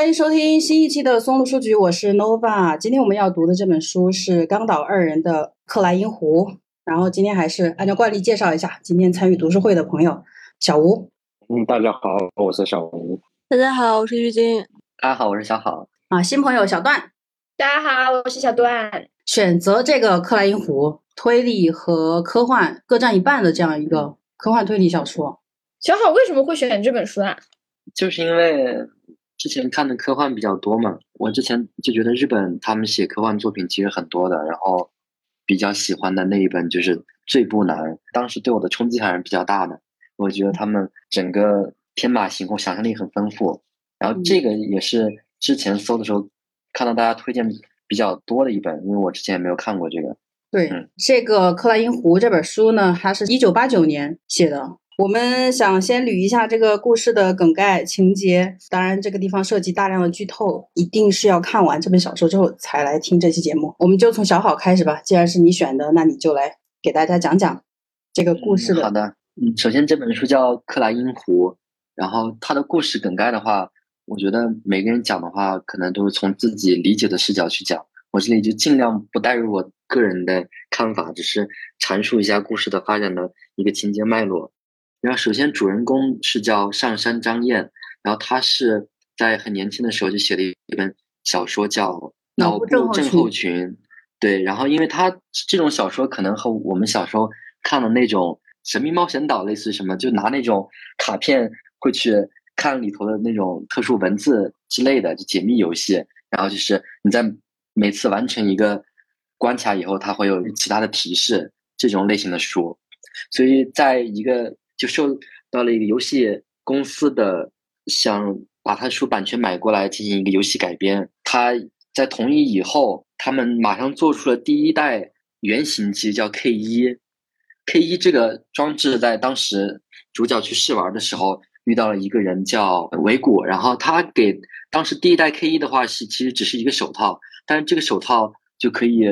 欢迎收听新一期的松露书局，我是 Nova。今天我们要读的这本书是冈岛二人的《克莱因湖》。然后今天还是按照惯例介绍一下今天参与读书会的朋友，小吴。嗯，大家好，我是小吴。大家好，我是玉晶。大家好，我是小好。啊，新朋友小段。大家好，我是小段。选择这个《克莱因湖》，推理和科幻各占一半的这样一个科幻推理小说。小好为什么会选这本书啊？就是因为之前看的科幻比较多嘛，我之前就觉得日本他们写科幻作品其实很多的，然后比较喜欢的那一本就是《最不难》，当时对我的冲击还是比较大的。我觉得他们整个天马行空，想象力很丰富。然后这个也是之前搜的时候看到大家推荐。比较多的一本，因为我之前也没有看过这个。对，这个《克莱因湖》这本书呢，它是一九八九年写的。我们想先捋一下这个故事的梗概情节，当然这个地方涉及大量的剧透，一定是要看完这本小说之后才来听这期节目。我们就从小好开始吧，既然是你选的，那你就来给大家讲讲这个故事的。好的，嗯，首先这本书叫《克莱因湖》，然后它的故事梗概的话。我觉得每个人讲的话，可能都是从自己理解的视角去讲。我这里就尽量不带入我个人的看法，只是阐述一下故事的发展的一个情节脉络。然后，首先主人公是叫上山张燕，然后他是在很年轻的时候就写了一本小说，叫《脑部症候群》。对，然后因为他这种小说可能和我们小时候看的那种《神秘冒险岛》类似，什么就拿那种卡片会去。看里头的那种特殊文字之类的，就解密游戏，然后就是你在每次完成一个关卡以后，它会有其他的提示，这种类型的书。所以在一个就受到了一个游戏公司的想把他的书版权买过来进行一个游戏改编，他在同意以后，他们马上做出了第一代原型机，叫 K 一。K 一这个装置在当时主角去试玩的时候。遇到了一个人叫维古，然后他给当时第一代 K 一的话是其实只是一个手套，但是这个手套就可以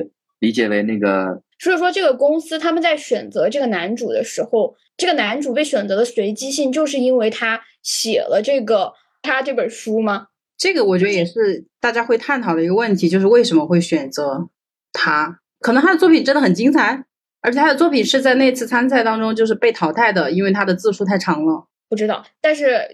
理解为那个。所以说，这个公司他们在选择这个男主的时候，这个男主被选择的随机性，就是因为他写了这个他这本书吗？这个我觉得也是大家会探讨的一个问题，就是为什么会选择他？可能他的作品真的很精彩，而且他的作品是在那次参赛当中就是被淘汰的，因为他的字数太长了。不知道，但是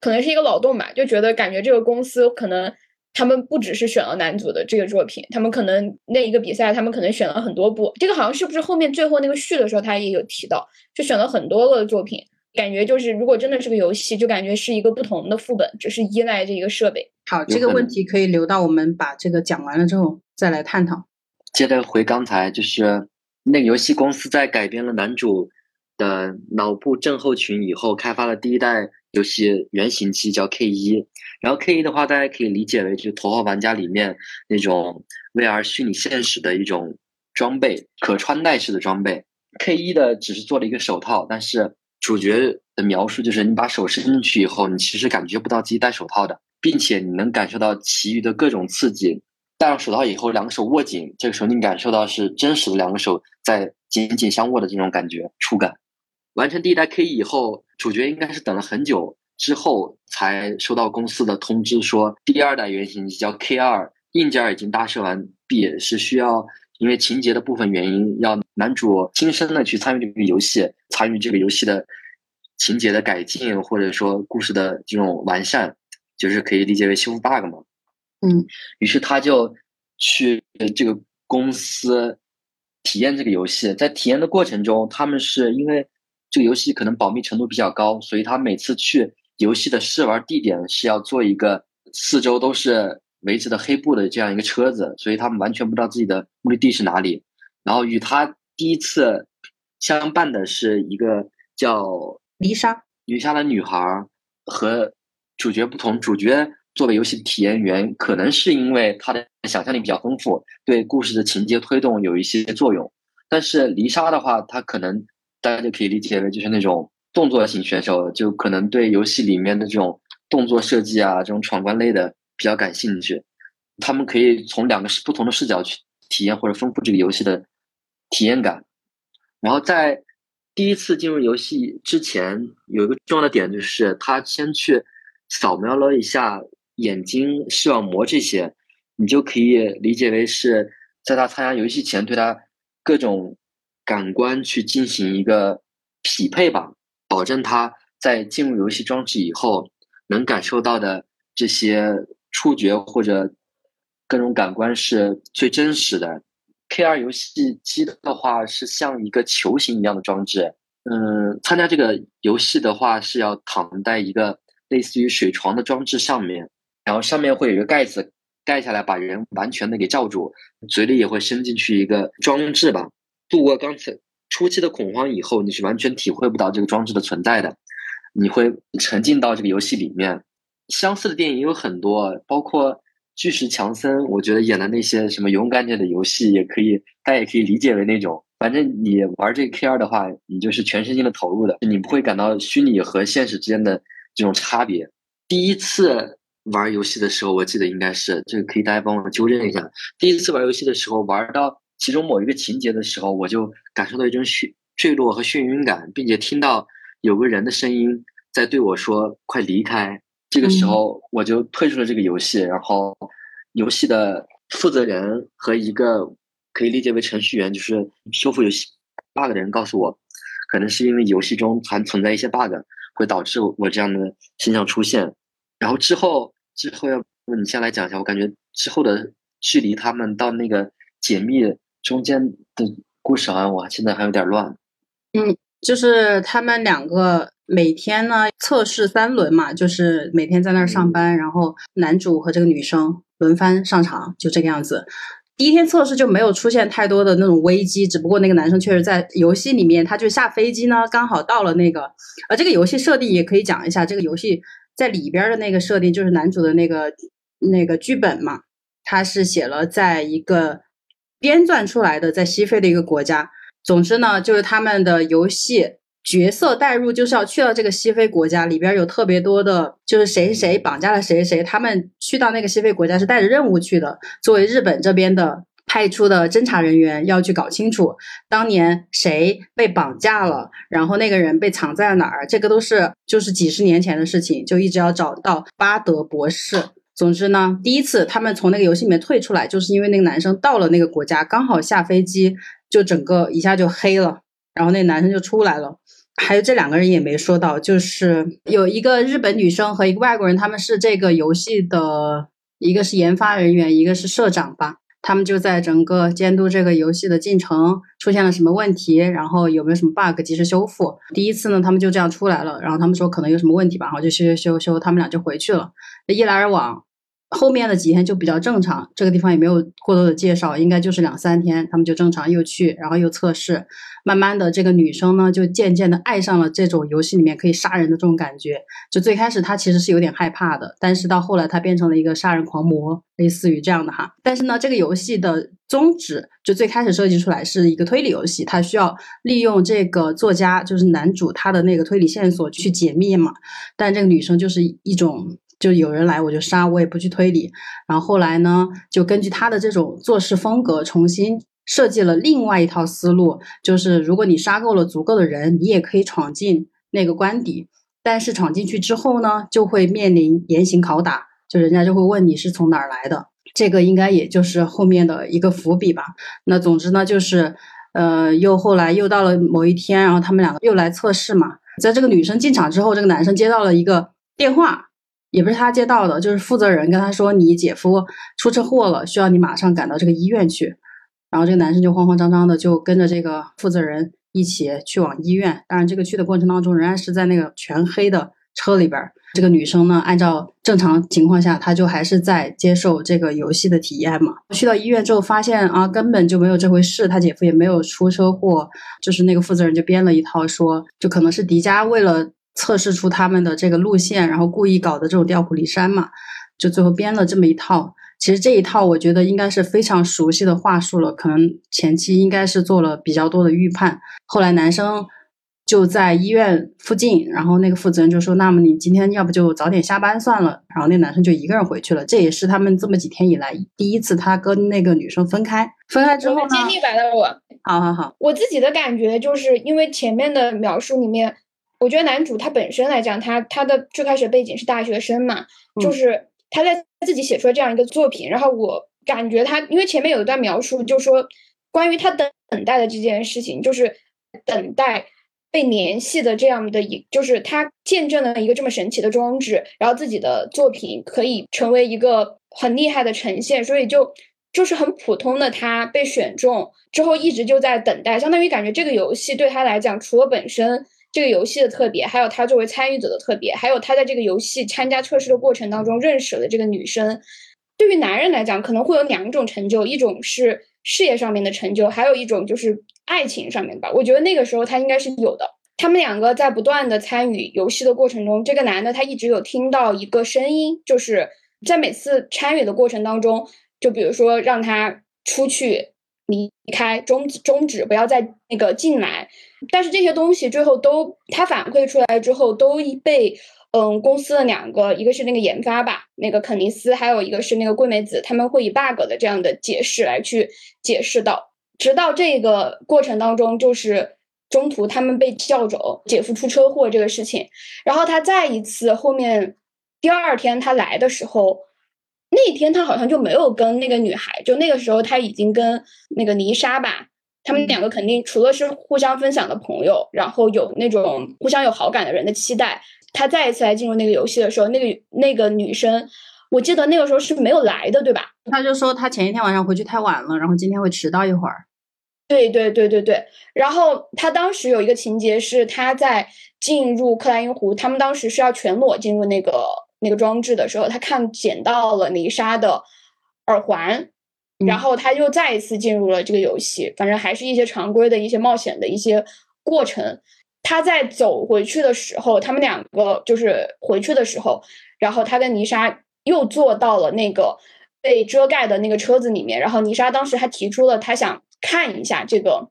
可能是一个脑洞吧，就觉得感觉这个公司可能他们不只是选了男主的这个作品，他们可能那一个比赛他们可能选了很多部。这个好像是不是后面最后那个序的时候他也有提到，就选了很多个作品，感觉就是如果真的是个游戏，就感觉是一个不同的副本，只是依赖这一个设备。好，这个问题可以留到我们把这个讲完了之后再来探讨。接着回刚才，就是那个游戏公司在改编了男主。的脑部症候群以后开发了第一代游戏原型机叫 K 一，然后 K 一的话，大家可以理解为就是头号玩家里面那种 VR 虚拟现实的一种装备，可穿戴式的装备。K 一的只是做了一个手套，但是主角的描述就是你把手伸进去以后，你其实感觉不到自己戴手套的，并且你能感受到其余的各种刺激。戴上手套以后，两个手握紧，这个时候你感受到是真实的两个手在紧紧相握的这种感觉触感。完成第一代 K 一以后，主角应该是等了很久之后才收到公司的通知，说第二代原型机叫 K 二，硬件已经搭设完毕，是需要因为情节的部分原因，要男主亲身的去参与这个游戏，参与这个游戏的情节的改进，或者说故事的这种完善，就是可以理解为修复 bug 嘛。嗯，于是他就去这个公司体验这个游戏，在体验的过程中，他们是因为。这个游戏可能保密程度比较高，所以他每次去游戏的试玩地点是要做一个四周都是围着的黑布的这样一个车子，所以他们完全不知道自己的目的地是哪里。然后与他第一次相伴的是一个叫丽莎，丽莎的女孩和主角不同，主角作为游戏体验员，可能是因为他的想象力比较丰富，对故事的情节推动有一些作用。但是丽莎的话，她可能。大家就可以理解为就是那种动作型选手，就可能对游戏里面的这种动作设计啊，这种闯关类的比较感兴趣。他们可以从两个不同的视角去体验或者丰富这个游戏的体验感。然后在第一次进入游戏之前，有一个重要的点就是他先去扫描了一下眼睛、视网膜这些，你就可以理解为是在他参加游戏前对他各种感官去进行一个匹配吧，保证他在进入游戏装置以后能感受到的这些触觉或者各种感官是最真实的。K2 游戏机的话是像一个球形一样的装置，嗯，参加这个游戏的话是要躺在一个类似于水床的装置上面，然后上面会有一个盖子盖下来，把人完全的给罩住，嘴里也会伸进去一个装置吧。度过刚才初期的恐慌以后，你是完全体会不到这个装置的存在的，你会沉浸到这个游戏里面。相似的电影有很多，包括。巨石强森，我觉得演的那些什么勇敢者的游戏，也可以，大家也可以理解为那种，反正你玩这个 K 二的话，你就是全身心的投入的，你不会感到虚拟和现实之间的这种差别。第一次玩游戏的时候，我记得应该是这个，可以大家帮我纠正一下。第一次玩游戏的时候，玩到其中某一个情节的时候，我就感受到一种眩坠落和眩晕感，并且听到有个人的声音在对我说：“快离开。”这个时候我就退出了这个游戏，然后游戏的负责人和一个可以理解为程序员，就是修复游戏 bug 的人告诉我，可能是因为游戏中还存在一些 bug，会导致我这样的现象出现。然后之后之后要不你先来讲一下，我感觉之后的距离他们到那个解密中间的故事好像我现在还有点乱。嗯，就是他们两个。每天呢测试三轮嘛，就是每天在那儿上班，然后男主和这个女生轮番上场，就这个样子。第一天测试就没有出现太多的那种危机，只不过那个男生确实在游戏里面，他就下飞机呢，刚好到了那个。呃，这个游戏设定也可以讲一下，这个游戏在里边的那个设定就是男主的那个那个剧本嘛，他是写了在一个编撰出来的在西非的一个国家。总之呢，就是他们的游戏。角色代入就是要去到这个西非国家里边，有特别多的，就是谁谁绑架了谁谁，他们去到那个西非国家是带着任务去的。作为日本这边的派出的侦查人员，要去搞清楚当年谁被绑架了，然后那个人被藏在哪儿，这个都是就是几十年前的事情，就一直要找到巴德博士。总之呢，第一次他们从那个游戏里面退出来，就是因为那个男生到了那个国家，刚好下飞机，就整个一下就黑了，然后那男生就出来了。还有这两个人也没说到，就是有一个日本女生和一个外国人，他们是这个游戏的一个是研发人员，一个是社长吧。他们就在整个监督这个游戏的进程，出现了什么问题，然后有没有什么 bug 及时修复。第一次呢，他们就这样出来了，然后他们说可能有什么问题吧，然后就修修修修，他们俩就回去了。一来二往。后面的几天就比较正常，这个地方也没有过多的介绍，应该就是两三天，他们就正常又去，然后又测试，慢慢的这个女生呢就渐渐的爱上了这种游戏里面可以杀人的这种感觉。就最开始她其实是有点害怕的，但是到后来她变成了一个杀人狂魔，类似于这样的哈。但是呢，这个游戏的宗旨就最开始设计出来是一个推理游戏，它需要利用这个作家就是男主他的那个推理线索去解密嘛，但这个女生就是一种。就有人来我就杀，我也不去推理。然后后来呢，就根据他的这种做事风格，重新设计了另外一套思路。就是如果你杀够了足够的人，你也可以闯进那个官邸。但是闯进去之后呢，就会面临严刑拷打，就人家就会问你是从哪儿来的。这个应该也就是后面的一个伏笔吧。那总之呢，就是呃，又后来又到了某一天，然后他们两个又来测试嘛。在这个女生进场之后，这个男生接到了一个电话。也不是他接到的，就是负责人跟他说：“你姐夫出车祸了，需要你马上赶到这个医院去。”然后这个男生就慌慌张张的就跟着这个负责人一起去往医院。当然，这个去的过程当中仍然是在那个全黑的车里边。这个女生呢，按照正常情况下，她就还是在接受这个游戏的体验嘛。去到医院之后，发现啊，根本就没有这回事，他姐夫也没有出车祸。就是那个负责人就编了一套说，就可能是迪迦为了。测试出他们的这个路线，然后故意搞的这种调虎离山嘛，就最后编了这么一套。其实这一套我觉得应该是非常熟悉的话术了，可能前期应该是做了比较多的预判。后来男生就在医院附近，然后那个负责人就说：“那么你今天要不就早点下班算了。”然后那男生就一个人回去了。这也是他们这么几天以来第一次他跟那个女生分开。分开之后呢？接地白的我，好好好。我自己的感觉就是因为前面的描述里面。我觉得男主他本身来讲，他他的最开始背景是大学生嘛，就是他在自己写出了这样一个作品，然后我感觉他，因为前面有一段描述，就说关于他等等待的这件事情，就是等待被联系的这样的一，就是他见证了一个这么神奇的装置，然后自己的作品可以成为一个很厉害的呈现，所以就就是很普通的他被选中之后，一直就在等待，相当于感觉这个游戏对他来讲，除了本身。这个游戏的特别，还有他作为参与者的特别，还有他在这个游戏参加测试的过程当中认识了这个女生。对于男人来讲，可能会有两种成就，一种是事业上面的成就，还有一种就是爱情上面吧。我觉得那个时候他应该是有的。他们两个在不断的参与游戏的过程中，这个男的他一直有听到一个声音，就是在每次参与的过程当中，就比如说让他出去。离开终终止，不要再那个进来。但是这些东西最后都他反馈出来之后，都被嗯公司的两个，一个是那个研发吧，那个肯尼斯，还有一个是那个桂美子，他们会以 bug 的这样的解释来去解释到，直到这个过程当中，就是中途他们被叫走，姐夫出车祸这个事情，然后他再一次后面第二天他来的时候。那天他好像就没有跟那个女孩，就那个时候他已经跟那个泥沙吧，他们两个肯定除了是互相分享的朋友，然后有那种互相有好感的人的期待。他再一次来进入那个游戏的时候，那个那个女生，我记得那个时候是没有来的，对吧？他就说他前一天晚上回去太晚了，然后今天会迟到一会儿。对对对对对。然后他当时有一个情节是他在进入克莱因湖，他们当时是要全裸进入那个。那个装置的时候，他看捡到了泥沙的耳环，然后他又再一次进入了这个游戏。反正还是一些常规的一些冒险的一些过程。他在走回去的时候，他们两个就是回去的时候，然后他跟泥沙又坐到了那个被遮盖的那个车子里面。然后泥沙当时还提出了他想看一下这个，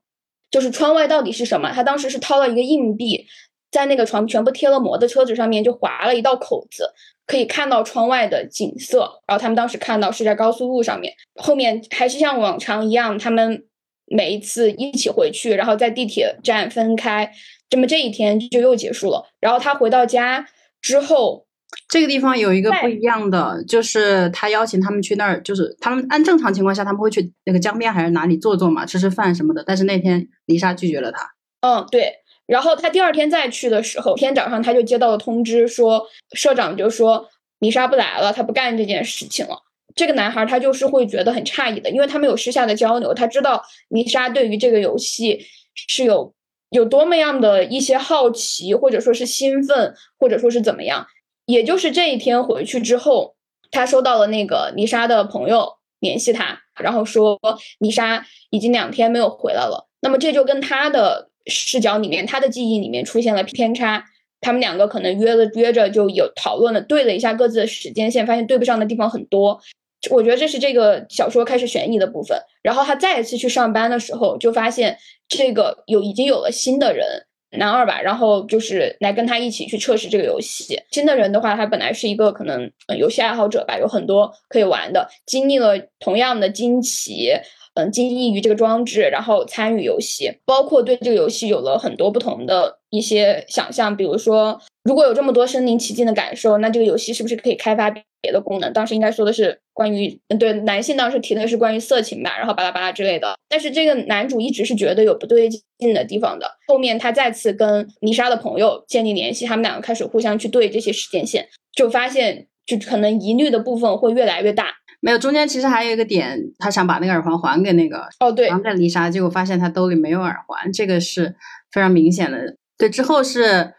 就是窗外到底是什么。他当时是掏了一个硬币，在那个床全部贴了膜的车子上面就划了一道口子。可以看到窗外的景色，然后他们当时看到是在高速路上面，后面还是像往常一样，他们每一次一起回去，然后在地铁站分开，这么这一天就又结束了。然后他回到家之后，这个地方有一个不一样的，就是他邀请他们去那儿，就是他们按正常情况下他们会去那个江边还是哪里坐坐嘛，吃吃饭什么的，但是那天丽莎拒绝了他。嗯，对。然后他第二天再去的时候，天早上他就接到了通知，说社长就说米莎不来了，他不干这件事情了。这个男孩他就是会觉得很诧异的，因为他们有私下的交流，他知道米莎对于这个游戏是有有多么样的一些好奇，或者说是兴奋，或者说是怎么样。也就是这一天回去之后，他收到了那个妮莎的朋友联系他，然后说妮莎已经两天没有回来了。那么这就跟他的。视角里面，他的记忆里面出现了偏差，他们两个可能约了约着就有讨论了，对了一下各自的时间线，发现对不上的地方很多。我觉得这是这个小说开始悬疑的部分。然后他再一次去上班的时候，就发现这个有已经有了新的人男二吧，然后就是来跟他一起去测试这个游戏。新的人的话，他本来是一个可能游戏爱好者吧，有很多可以玩的，经历了同样的惊奇。嗯，惊异于这个装置，然后参与游戏，包括对这个游戏有了很多不同的一些想象。比如说，如果有这么多身临其境的感受，那这个游戏是不是可以开发别的功能？当时应该说的是关于，对男性当时提的是关于色情吧，然后巴拉巴拉之类的。但是这个男主一直是觉得有不对劲的地方的。后面他再次跟妮莎的朋友建立联系，他们两个开始互相去对这些时间线，就发现就可能疑虑的部分会越来越大。没有，中间其实还有一个点，他想把那个耳环还给那个哦，对，还给丽莎，结果发现他兜里没有耳环，这个是非常明显的。对，之后是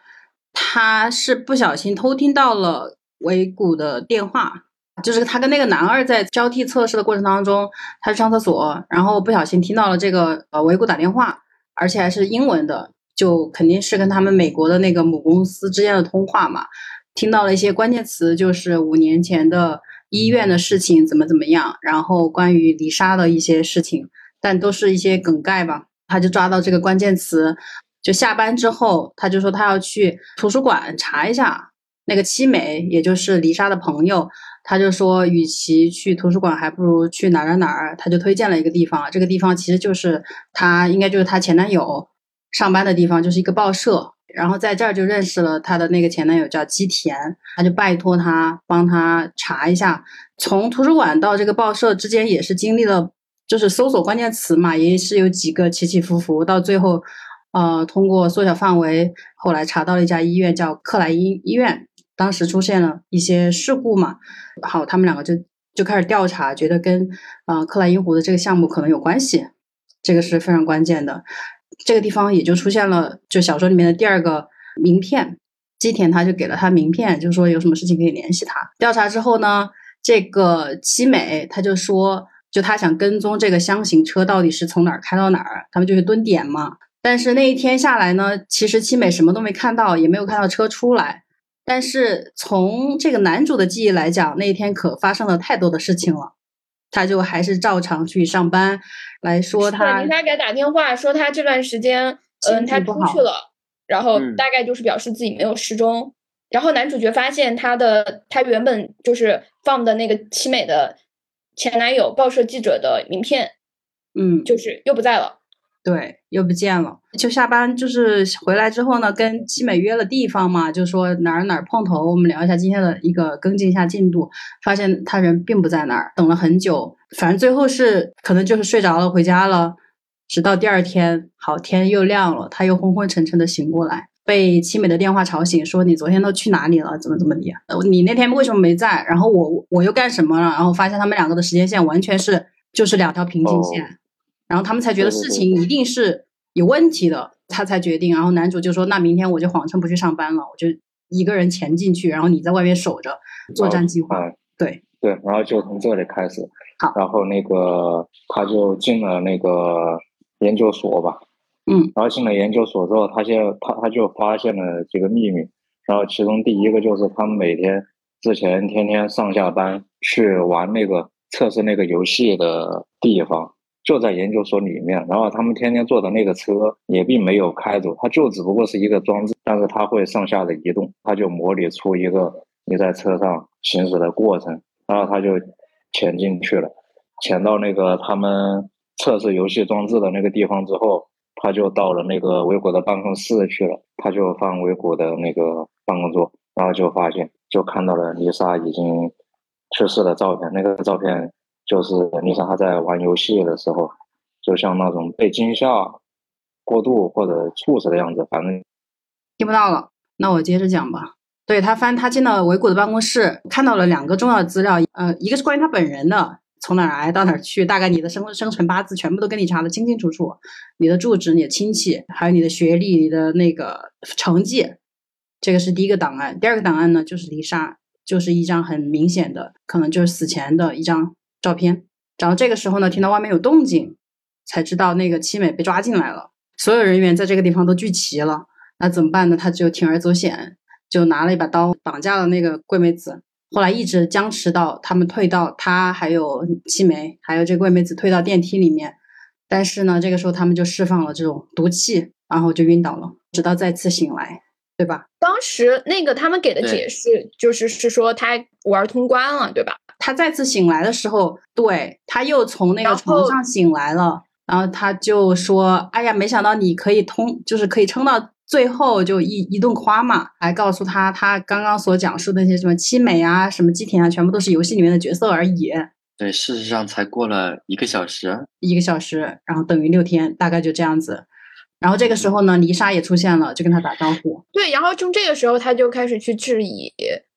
他是不小心偷听到了维谷的电话，就是他跟那个男二在交替测试的过程当中，他去上厕所，然后不小心听到了这个呃维谷打电话，而且还是英文的，就肯定是跟他们美国的那个母公司之间的通话嘛，听到了一些关键词，就是五年前的。医院的事情怎么怎么样？然后关于丽莎的一些事情，但都是一些梗概吧。他就抓到这个关键词，就下班之后，他就说他要去图书馆查一下那个七美，也就是丽莎的朋友。他就说，与其去图书馆，还不如去哪儿哪儿。他就推荐了一个地方，这个地方其实就是他应该就是他前男友上班的地方，就是一个报社。然后在这儿就认识了她的那个前男友叫基田，他就拜托他帮他查一下，从图书馆到这个报社之间也是经历了，就是搜索关键词嘛，也是有几个起起伏伏，到最后，呃，通过缩小范围，后来查到了一家医院叫克莱因医院，当时出现了一些事故嘛，好，他们两个就就开始调查，觉得跟呃克莱因湖的这个项目可能有关系，这个是非常关键的。这个地方也就出现了，就小说里面的第二个名片，基田他就给了他名片，就说有什么事情可以联系他。调查之后呢，这个七美他就说，就他想跟踪这个箱型车到底是从哪儿开到哪儿，他们就是蹲点嘛。但是那一天下来呢，其实七美什么都没看到，也没有看到车出来。但是从这个男主的记忆来讲，那一天可发生了太多的事情了，他就还是照常去上班。来说他，丽莎给他打电话说他这段时间，嗯，他出去了，然后大概就是表示自己没有失踪。然后男主角发现他的他原本就是放的那个凄美的前男友报社记者的名片，嗯，就是又不在了。对，又不见了。就下班就是回来之后呢，跟七美约了地方嘛，就说哪儿哪儿碰头，我们聊一下今天的一个跟进一下进度。发现他人并不在那儿，等了很久，反正最后是可能就是睡着了，回家了。直到第二天，好天又亮了，他又昏昏沉沉的醒过来，被七美的电话吵醒，说你昨天都去哪里了？怎么怎么的？你那天为什么没在？然后我我又干什么了？然后发现他们两个的时间线完全是就是两条平行线。然后他们才觉得事情一定是有问题的，他才决定。然后男主就说：“那明天我就谎称不去上班了，我就一个人潜进去，然后你在外面守着，作战计划。”对对，然后就从这里开始。好，然后那个他就进了那个研究所吧。嗯。然后进了研究所之后，他现他他就发现了几个秘密。然后其中第一个就是他们每天之前天天上下班去玩那个测试那个游戏的地方。就在研究所里面，然后他们天天坐的那个车也并没有开走，它就只不过是一个装置，但是它会上下的移动，它就模拟出一个你在车上行驶的过程，然后他就潜进去了，潜到那个他们测试游戏装置的那个地方之后，他就到了那个维果的办公室去了，他就放维果的那个办公桌，然后就发现就看到了丽莎已经去世的照片，那个照片。就是丽莎她在玩游戏的时候，就像那种被惊吓过度或者猝死的样子，反正听不到了。那我接着讲吧。对他翻，他进了维谷的办公室，看到了两个重要的资料。呃，一个是关于他本人的，从哪来到哪去，大概你的生生辰八字全部都跟你查的清清楚楚。你的住址、你的亲戚，还有你的学历、你的那个成绩，这个是第一个档案。第二个档案呢，就是丽莎，就是一张很明显的，可能就是死前的一张。照片，然后这个时候呢，听到外面有动静，才知道那个七美被抓进来了。所有人员在这个地方都聚齐了，那怎么办呢？他就铤而走险，就拿了一把刀绑架了那个桂美子。后来一直僵持到他们退到他还有七美还有这桂美子退到电梯里面，但是呢，这个时候他们就释放了这种毒气，然后就晕倒了，直到再次醒来，对吧？当时那个他们给的解释就是是说他玩通关了，对吧？他再次醒来的时候，对他又从那个床上醒来了，然后他就说：“哎呀，没想到你可以通，就是可以撑到最后，就一一顿夸嘛。”还告诉他，他刚刚所讲述的那些什么七美啊、什么基田啊，全部都是游戏里面的角色而已。对，事实上才过了一个小时，一个小时，然后等于六天，大概就这样子。然后这个时候呢，丽莎也出现了，就跟他打招呼。对，然后从这个时候他就开始去质疑。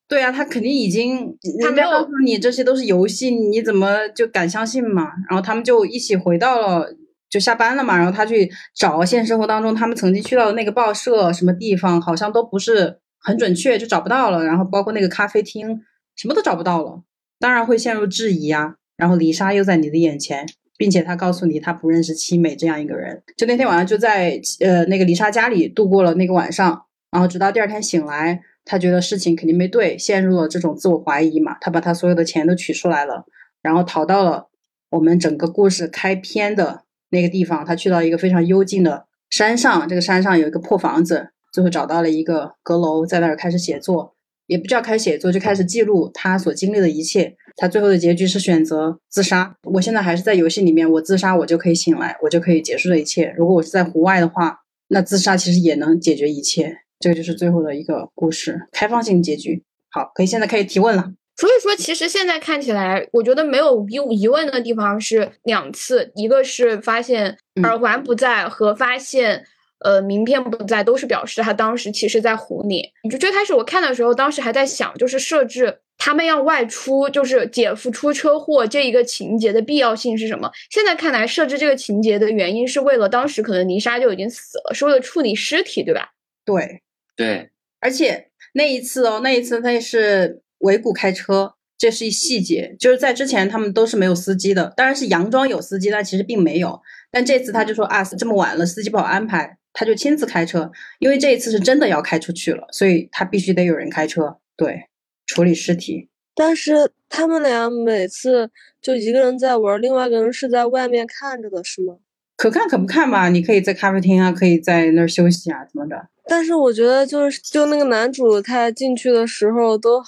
对啊，他肯定已经，他没有告诉你这些都是游戏，你怎么就敢相信嘛？然后他们就一起回到了，就下班了嘛。然后他去找现实生活当中他们曾经去到的那个报社什么地方，好像都不是很准确，就找不到了。然后包括那个咖啡厅，什么都找不到了，当然会陷入质疑啊。然后李莎又在你的眼前，并且他告诉你他不认识七美这样一个人。就那天晚上就在呃那个李莎家里度过了那个晚上，然后直到第二天醒来。他觉得事情肯定没对，陷入了这种自我怀疑嘛。他把他所有的钱都取出来了，然后逃到了我们整个故事开篇的那个地方。他去到一个非常幽静的山上，这个山上有一个破房子，最后找到了一个阁楼，在那儿开始写作，也不叫开始写作，就开始记录他所经历的一切。他最后的结局是选择自杀。我现在还是在游戏里面，我自杀我就可以醒来，我就可以结束这一切。如果我是在户外的话，那自杀其实也能解决一切。这个就是最后的一个故事，开放性结局。好，可以现在可以提问了。所以说，其实现在看起来，我觉得没有疑疑问的地方是两次，一个是发现耳环不在和发现呃名片不在，都是表示他当时其实在唬你。就最开始我看的时候，当时还在想，就是设置他们要外出，就是姐夫出车祸这一个情节的必要性是什么？现在看来，设置这个情节的原因是为了当时可能泥沙就已经死了，是为了处理尸体，对吧？对对，而且那一次哦，那一次他也是尾骨开车，这是一细节，就是在之前他们都是没有司机的，当然是佯装有司机，但其实并没有。但这次他就说啊，这么晚了，司机不好安排，他就亲自开车，因为这一次是真的要开出去了，所以他必须得有人开车，对，处理尸体。但是他们俩每次就一个人在玩，另外一个人是在外面看着的，是吗？可看可不看吧，你可以在咖啡厅啊，可以在那儿休息啊，怎么的？但是我觉得就是就那个男主他进去的时候都，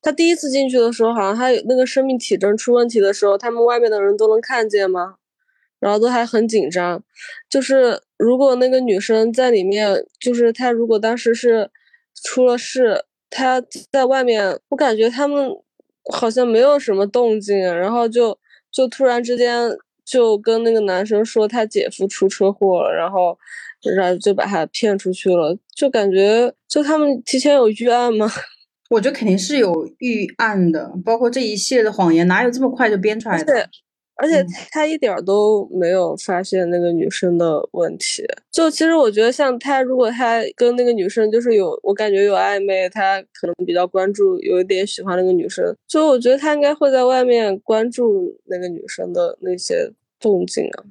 他第一次进去的时候好像他有那个生命体征出问题的时候，他们外面的人都能看见吗？然后都还很紧张。就是如果那个女生在里面，就是她如果当时是出了事，她在外面，我感觉他们好像没有什么动静，然后就就突然之间就跟那个男生说他姐夫出车祸了，然后然后就把他骗出去了，就感觉就他们提前有预案吗？我觉得肯定是有预案的，包括这一系列的谎言，哪有这么快就编出来的？对，而且嗯他一点儿都没有发现那个女生的问题。就其实我觉得，像他如果他跟那个女生就是有，我感觉有暧昧，他可能比较关注，有一点喜欢那个女生。就我觉得他应该会在外面关注那个女生的那些动静啊。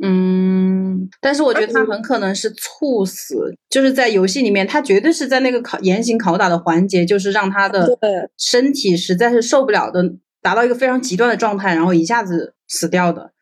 嗯，但是我觉得他很可能是猝死，就是在游戏里面，他绝对是在那个考严刑拷打的环节，就是让他的身体实在是受不了的，达到一个非常极端的状态，然后一下子死掉的。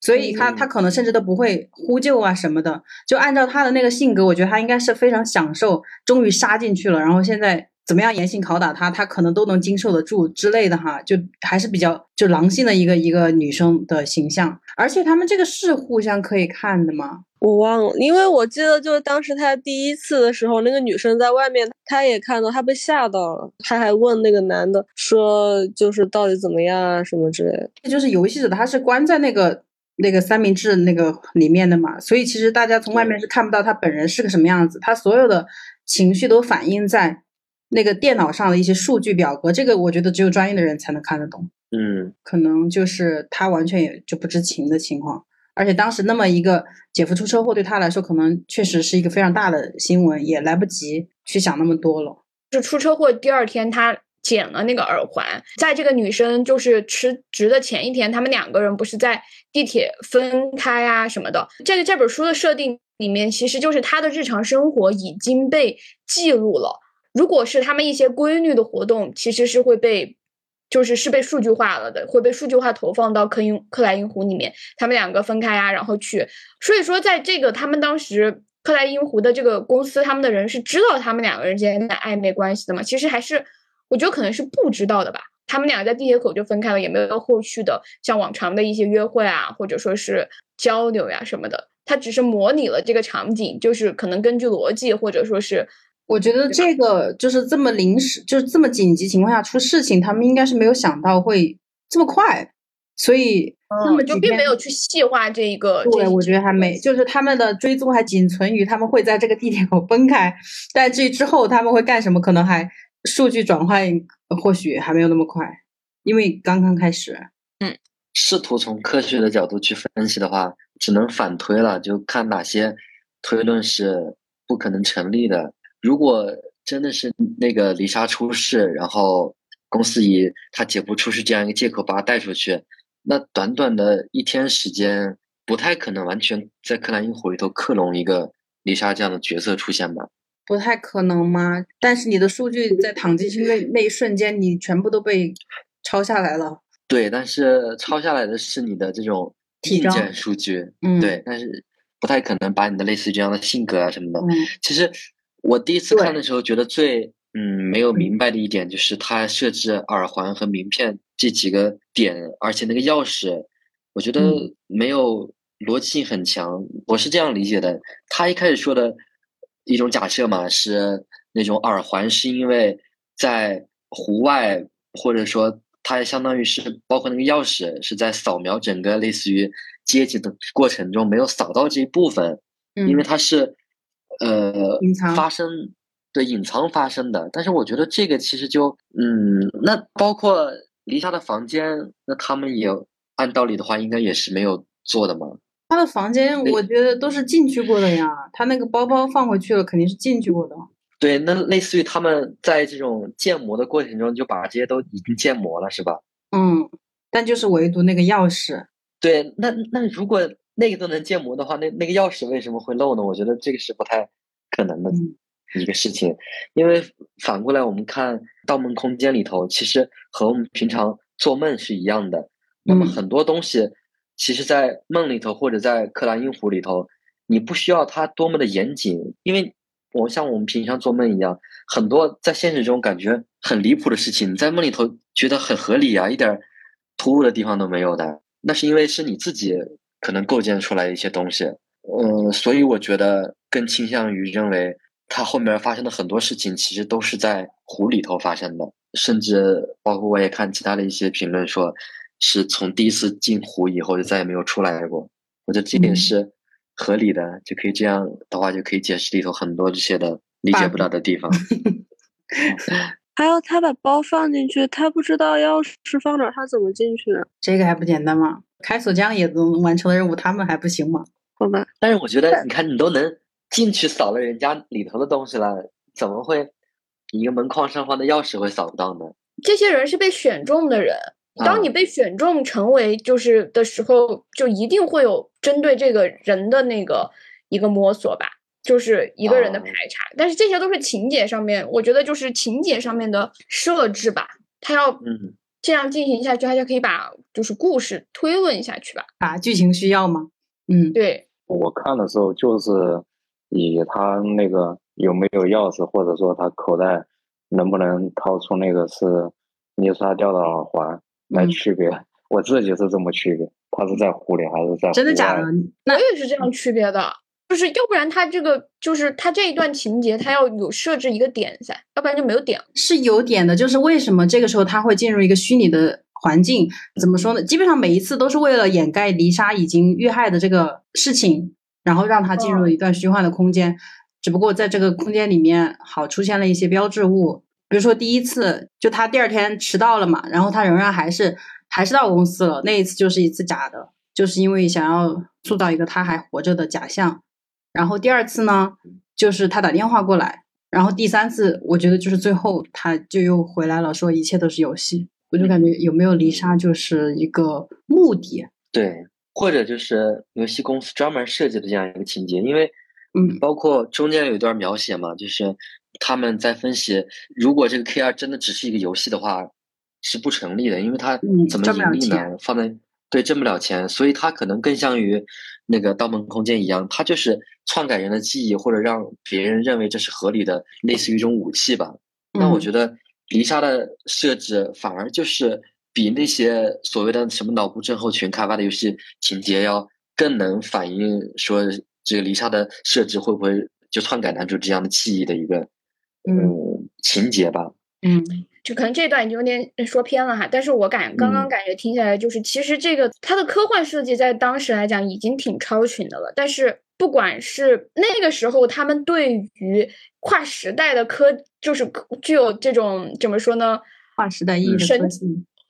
所以他他可能甚至都不会呼救啊什么的，就按照他的那个性格，我觉得他应该是非常享受，终于杀进去了，然后现在怎么样严刑拷打他，他可能都能经受得住之类的哈，就还是比较就狼性的一个一个女生的形象，而且他们这个是互相可以看的吗？我忘了，因为我记得就是当时他第一次的时候，那个女生在外面，他也看到，他被吓到了，他还问那个男的说，就是到底怎么样啊什么之类的。这就是游戏者他是关在那个那个三明治那个里面的嘛，所以其实大家从外面是看不到他本人是个什么样子，他所有的情绪都反映在那个电脑上的一些数据表格，这个我觉得只有专业的人才能看得懂，嗯，可能就是他完全也就不知情的情况。而且当时那么一个姐夫出车祸，对他来说可能确实是一个非常大的新闻，也来不及去想那么多了。就出车祸第二天，他捡了那个耳环，在这个女生就是辞职的前一天，他们两个人不是在地铁分开啊什么的。这个这本书的设定里面，其实就是他的日常生活已经被记录了。如果是他们一些规律的活动，其实是会被。就是是被数据化了的，会被数据化投放到克因克莱因湖里面。他们两个分开啊，然后去。所以说，在这个他们当时克莱因湖的这个公司，他们的人是知道他们两个人之间的暧昧关系的吗？其实还是我觉得可能是不知道的吧。他们俩在地铁口就分开了，也没有后续的像往常的一些约会啊，或者说是交流呀、什么的。他只是模拟了这个场景，就是可能根据逻辑或者说是。我觉得这个就是这么临时，就是这么紧急情况下出事情，他们应该是没有想到会这么快，所以那么嗯，就并没有去细化这一个。对，我觉得还没，就是他们的追踪还仅存于他们会在这个地铁口分开，但至于之后他们会干什么，可能还数据转换或许还没有那么快，因为刚刚开始。嗯试图从科学的角度去分析的话，只能反推了，就看哪些推论是不可能成立的。如果真的是那个丽莎出事，然后公司以她姐夫出事这样一个借口把她带出去，那短短的一天时间，不太可能完全在克莱因湖里头克隆一个丽莎这样的角色出现吧？不太可能吗？但是你的数据在躺进去那那一瞬间，你全部都被抄下来了。对，但是抄下来的是你的这种硬件数据，嗯，对，但是不太可能把你的类似于这样的性格啊什么的。嗯，其实我第一次看的时候，觉得最嗯没有明白的一点就是它设置耳环和名片这几个点，而且那个钥匙，我觉得嗯。没有逻辑性很强。我是这样理解的，他一开始说的一种假设嘛，是那种耳环是因为在湖外，或者说它相当于是包括那个钥匙是在扫描整个类似于阶级的过程中没有扫到这一部分，因为嗯，它是呃隐藏发生对隐藏发生的。但是我觉得这个其实就嗯，那包括丽莎的房间，那他们也按道理的话应该也是没有做的嘛。他的房间我觉得都是进去过的呀，他那个包包放回去了，肯定是进去过的。对，那类似于他们在这种建模的过程中就把这些都已经建模了，是吧？嗯，但就是唯独那个钥匙，对，那那如果那个都能建模的话，那那个钥匙为什么会漏呢？我觉得这个是不太可能的嗯一个事情，因为反过来我们看《盗梦空间》里头，其实和我们平常做梦是一样的。那么嗯很多东西，其实在梦里头或者在克莱因湖里头，你不需要它多么的严谨，因为我像我们平常做梦一样，很多在现实中感觉很离谱的事情，你在梦里头觉得很合理啊，一点儿突兀的地方都没有的。那是因为是你自己可能构建出来一些东西，嗯，所以我觉得更倾向于认为，它后面发生的很多事情其实都是在湖里头发生的，甚至包括我也看其他的一些评论说，是从第一次进湖以后就再也没有出来过。我觉得这点嗯是合理的，就可以这样的话就可以解释里头很多这些的理解不到的地方。还有他把包放进去，他不知道钥匙放哪儿，他怎么进去啊？这个还不简单吗？开锁匠也能完成的任务，他们还不行吗？好吧，但是我觉得，你看你都能进去扫了人家里头的东西了，怎么会一个门框上方的钥匙会扫不到呢？这些人是被选中的人。当你啊被选中成为就是的时候，就一定会有针对这个人的那个一个摸索吧，就是一个人的哦排查。但是这些都是情节上面，我觉得就是情节上面的设置吧，他要嗯，这样进行下去，他就可以把就是故事推论下去吧。啊，剧情需要吗？嗯，对，我看的时候就是以他那个有没有钥匙，或者说他口袋能不能掏出那个是泥沙掉的耳环来嗯区别。我自己是这么区别，他是在湖里还是在真的假的？那我也是这样区别的，就是要不然他这个就是他这一段情节，他要有设置一个点噻，要不然就没有点了。是有点的，就是为什么这个时候他会进入一个虚拟的环境？怎么说呢？基本上每一次都是为了掩盖黎莎已经遇害的这个事情，然后让他进入了一段虚幻的空间。只不过在这个空间里面，好出现了一些标志物，比如说第一次就他第二天迟到了嘛，然后他仍然还是还是到公司了，那一次就是一次假的，就是因为想要塑造一个他还活着的假象。然后第二次呢，就是他打电话过来，然后第三次，我觉得就是最后他就又回来了，说一切都是游戏。我就感觉有没有离杀就是一个目的。对，或者就是游戏公司专门设计的这样一个情节，因为嗯包括中间有一段描写嘛，就是他们在分析，如果这个 KR 真的只是一个游戏的话，是不成立的，因为它嗯怎么盈利呢钱？放在对挣不了钱，所以它可能更像于那个《盗梦空间》一样，它就是篡改人的记忆，或者让别人认为这是合理的，类似于一种武器吧。那我嗯觉得离莎的设置反而就是比那些所谓的什么脑部症候群开发的游戏情节要更能反映说这个离莎的设置会不会就篡改男主这样的记忆的一个嗯嗯情节吧。嗯就可能这段已经有点说偏了哈，但是我感刚刚嗯感觉听下来，就是其实这个它的科幻设计在当时来讲已经挺超群的了，但是不管是那个时候他们对于跨时代的科，就是具有这种怎么说呢？跨时代意义的神科技。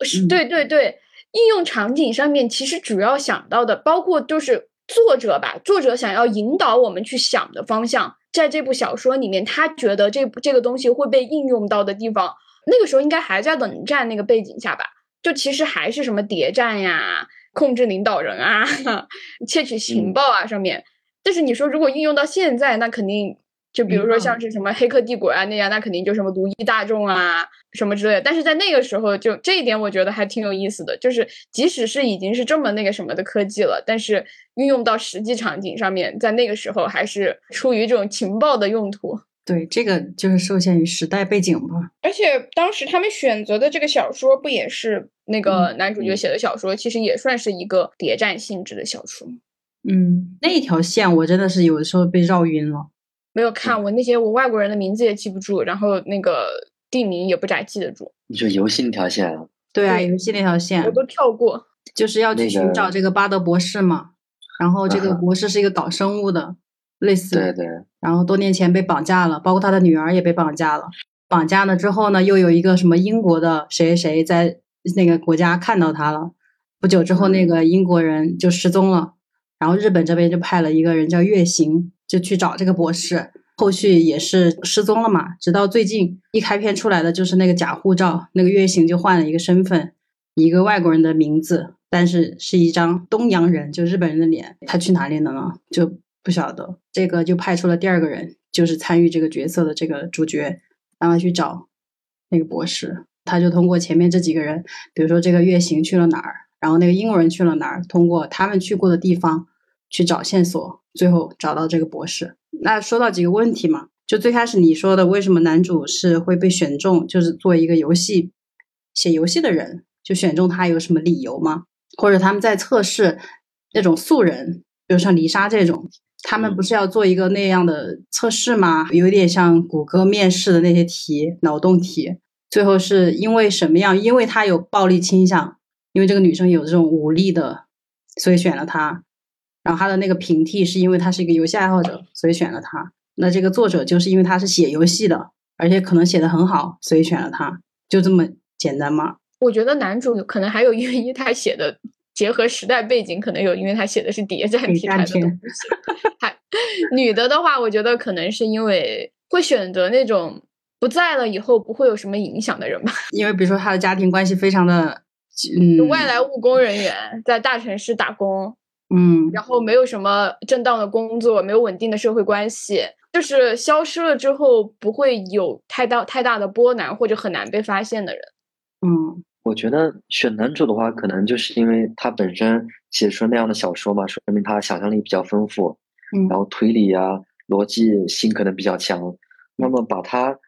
是，嗯对对对，应用场景上面其实主要想到的，包括就是作者吧，作者想要引导我们去想的方向，在这部小说里面，他觉得这这个东西会被应用到的地方，那个时候应该还在冷战那个背景下吧，就其实还是什么谍战呀、控制领导人啊、窃取情嗯报啊上面。但是你说如果应用到现在，那肯定就比如说嗯像是什么《黑客帝国》啊那样，那肯定就什么独一大众啊什么之类的。但是在那个时候，就这一点我觉得还挺有意思的，就是即使是已经是这么那个什么的科技了，但是运用到实际场景上面，在那个时候还是出于这种情报的用途。对，这个就是受限于时代背景吧。而且当时他们选择的这个小说，不也是那个男主角嗯写的小说？其实也算是一个谍战性质的小说。嗯，那一条线我真的是有的时候被绕晕了。没有看，我那些我外国人的名字也记不住，然后那个地名也不咋记得住，你说游戏那条线啊，对啊，游戏那条线我都跳过。就是要去寻找这个巴德博士嘛。然后这个博士是一个搞生物的，类似对对，然后多年前被绑架了，包括他的女儿也被绑架了。绑架了之后呢，又有一个什么英国的谁谁谁在那个国家看到他了，不久之后那个英国人就失踪了，然后日本这边就派了一个人叫月行，就去找这个博士。后续也是失踪了嘛，直到最近一开篇出来的就是那个假护照，那个月行就换了一个身份，一个外国人的名字，但是是一张东洋人，就日本人的脸，他去哪里了呢？就不晓得。这个就派出了第二个人，就是参与这个角色的这个主角，让他去找那个博士。他就通过前面这几个人，比如说这个月行去了哪儿，然后那个英国人去了哪儿，通过他们去过的地方去找线索，最后找到这个博士。那说到几个问题嘛，就最开始你说的，为什么男主是会被选中，就是做一个游戏写游戏的人，就选中他有什么理由吗？或者他们在测试那种素人，比如像丽莎这种，他们不是要做一个那样的测试吗？有点像谷歌面试的那些题，脑洞题。最后是因为什么样？因为他有暴力倾向，因为这个女生有这种武力的，所以选了他。然后他的那个平替是因为他是一个游戏爱好者，所以选了他。那这个作者就是因为他是写游戏的，而且可能写的很好，所以选了他，就这么简单吗？我觉得男主可能还有因为他写的结合时代背景，可能有因为他写的是谍战题材的东西。还女的的话，我觉得可能是因为会选择那种不在了以后不会有什么影响的人吧。因为比如说他的家庭关系非常的，嗯，外来务工人员在大城市打工，嗯，然后没有什么正当的工作，没有稳定的社会关系，就是消失了之后不会有太大太大的波澜或者很难被发现的人。嗯我觉得选男主的话，可能就是因为他本身写出那样的小说嘛，说明他想象力比较丰富，嗯然后推理啊、逻辑性可能比较强。那么把它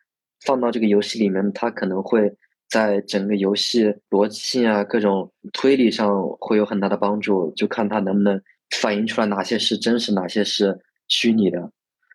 放到这个游戏里面，他可能会在整个游戏逻辑性啊、各种推理上会有很大的帮助，就看他能不能反映出来哪些是真实，哪些是虚拟的。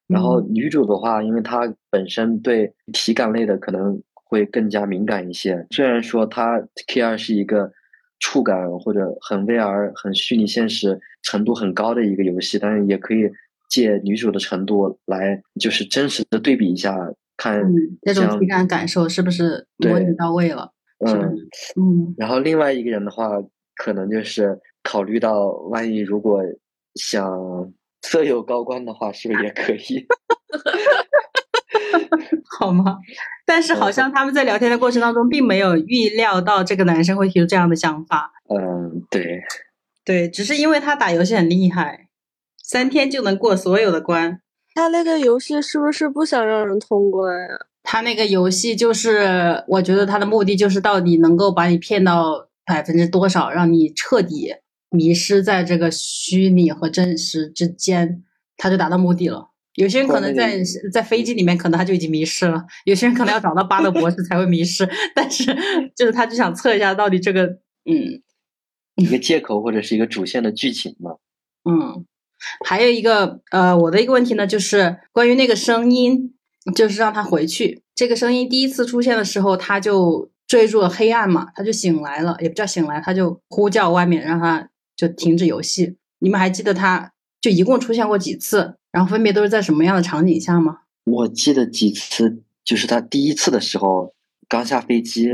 然后女主的话，因为她本身对体感类的可能会更加敏感一些。虽然说它 K 二是一个触感或者很 VR、很虚拟现实程度很高的一个游戏，但是也可以借女主的程度来，就是真实的对比一下，看嗯，这种像体感感受是不是模拟对到位了？嗯，嗯然后另外一个人的话，可能就是考虑到万一如果想色诱高官的话，是不是也可以？好吗？但是好嗯像他们在聊天的过程当中，并没有预料到这个男生会提出这样的想法。嗯，对。对，只是因为他打游戏很厉害，三天就能过所有的关。他那个游戏是不是不想让人通关呀？他那个游戏就是，我觉得他的目的就是到底能够把你骗到百分之多少，让你彻底迷失在这个虚拟和真实之间，他就达到目的了。有些人可能在在飞机里面，可能他就已经迷失了；有些人可能要找到巴德博士才会迷失。但是，就是他就想测一下到底这个，嗯一个借口或者是一个主线的剧情嘛。嗯，还有一个呃，我的一个问题呢，就是关于那个声音，就是让他回去。这个声音第一次出现的时候，他就坠入了黑暗嘛，他就醒来了，也不叫醒来，他就呼叫外面让他就停止游戏。你们还记得他就一共出现过几次？然后分别都是在什么样的场景下吗？我记得几次，就是他第一次的时候刚下飞机，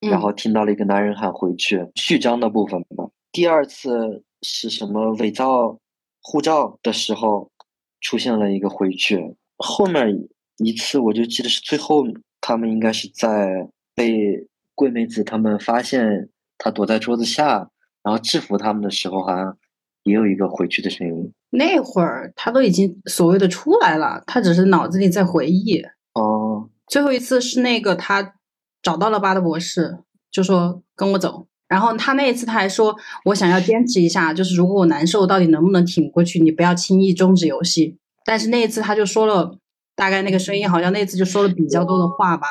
然后听到了一个男人喊回去，序章的部分吧。第二次是什么伪造护照的时候出现了一个回去，后面一次我就记得是最后他们应该是在被桂美子他们发现他躲在桌子下，然后制服他们的时候，好像也有一个回去的声音。那会儿他都已经所谓的出来了，他只是脑子里在回忆。哦，最后一次是那个他找到了巴德博士，就说跟我走。然后他那一次他还说，我想要坚持一下，就是如果我难受，到底能不能挺过去？你不要轻易终止游戏。但是那一次他就说了，大概那个声音好像那次就说了比较多的话吧。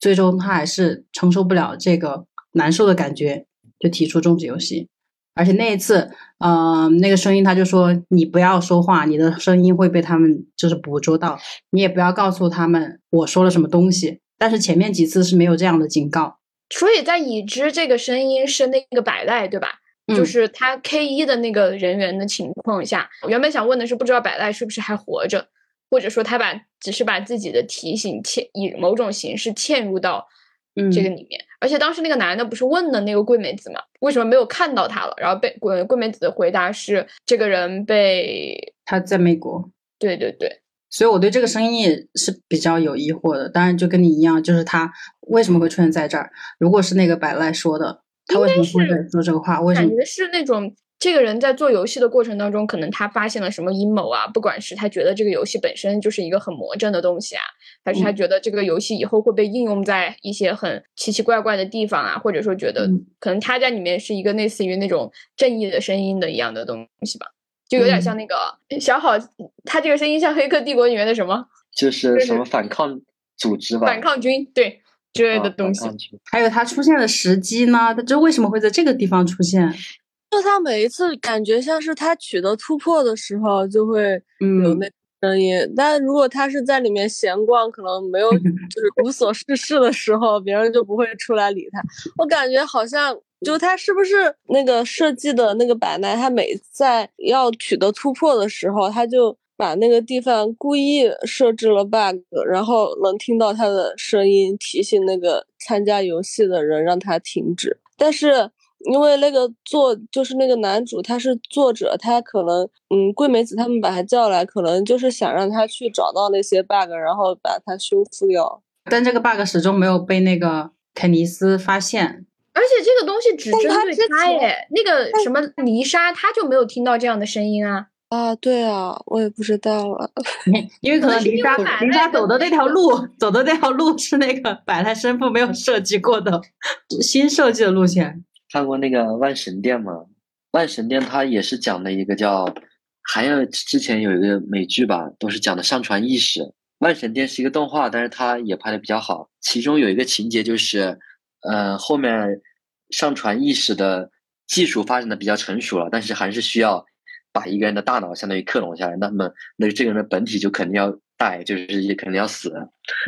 最终他还是承受不了这个难受的感觉，就提出终止游戏。而且那一次，呃，那个声音他就说你不要说话，你的声音会被他们就是捕捉到，你也不要告诉他们我说了什么东西。但是前面几次是没有这样的警告。所以在已知这个声音是那个百赖，对吧？嗯就是他 K 一的那个人员的情况下，我原本想问的是，不知道百赖是不是还活着，或者说他把只是把自己的提醒嵌以某种形式嵌入到嗯，这个里面。而且当时那个男的不是问了那个桂美子嘛，为什么没有看到他了？然后被桂桂美子的回答是，这个人被他在美国，对对对，所以我对这个声音也是比较有疑惑的。当然，就跟你一样，就是他为什么会出现在这儿？如果是那个白赖说的，他为什么会在说这个话？为什么？感觉是那种这个人在做游戏的过程当中，可能他发现了什么阴谋啊，不管是他觉得这个游戏本身就是一个很魔怔的东西啊，还是他嗯觉得这个游戏以后会被应用在一些很奇奇怪怪的地方啊，或者说觉得嗯可能他在里面是一个类似于那种正义的声音的一样的东西吧。就有点像嗯那个小好，他这个声音像《黑客帝国》里面的什么就是什么反抗组织吧，反抗军，对之类啊的东西。还有他出现的时机呢？他这为什么会在这个地方出现？就他每一次感觉像是他取得突破的时候，就会有嗯那声音。但如果他是在里面闲逛，可能没有 就是无所事事的时候，别人就不会出来理他。我感觉好像就他是不是那个设计的那个板奈，他每在要取得突破的时候，他就把那个地方故意设置了 bug，然后能听到他的声音提醒那个参加游戏的人让他停止。但是因为那个作就是那个男主他是作者，他可能嗯桂美子他们把他叫来，可能就是想让他去找到那些 bug，然后把它修复掉。但这个 bug 始终没有被那个肯尼斯发现。而且这个东西只针对他耶，那个什么泥沙，他就没有听到这样的声音啊。啊，对啊，我也不知道啊。因为可能是因为离家百赖跟离家走的那条路，走的那条路是那个百赖生父没有设计过的 新设计的路线。看过那个《万神殿》吗？《万神殿》它也是讲的一个叫，还有之前有一个美剧吧，都是讲的上传意识。《万神殿》是一个动画，但是它也拍的比较好。其中有一个情节就是，呃，后面上传意识的技术发展的比较成熟了，但是还是需要把一个人的大脑相当于克隆下来，那么那这个人的本体就肯定要带，就是也肯定要死。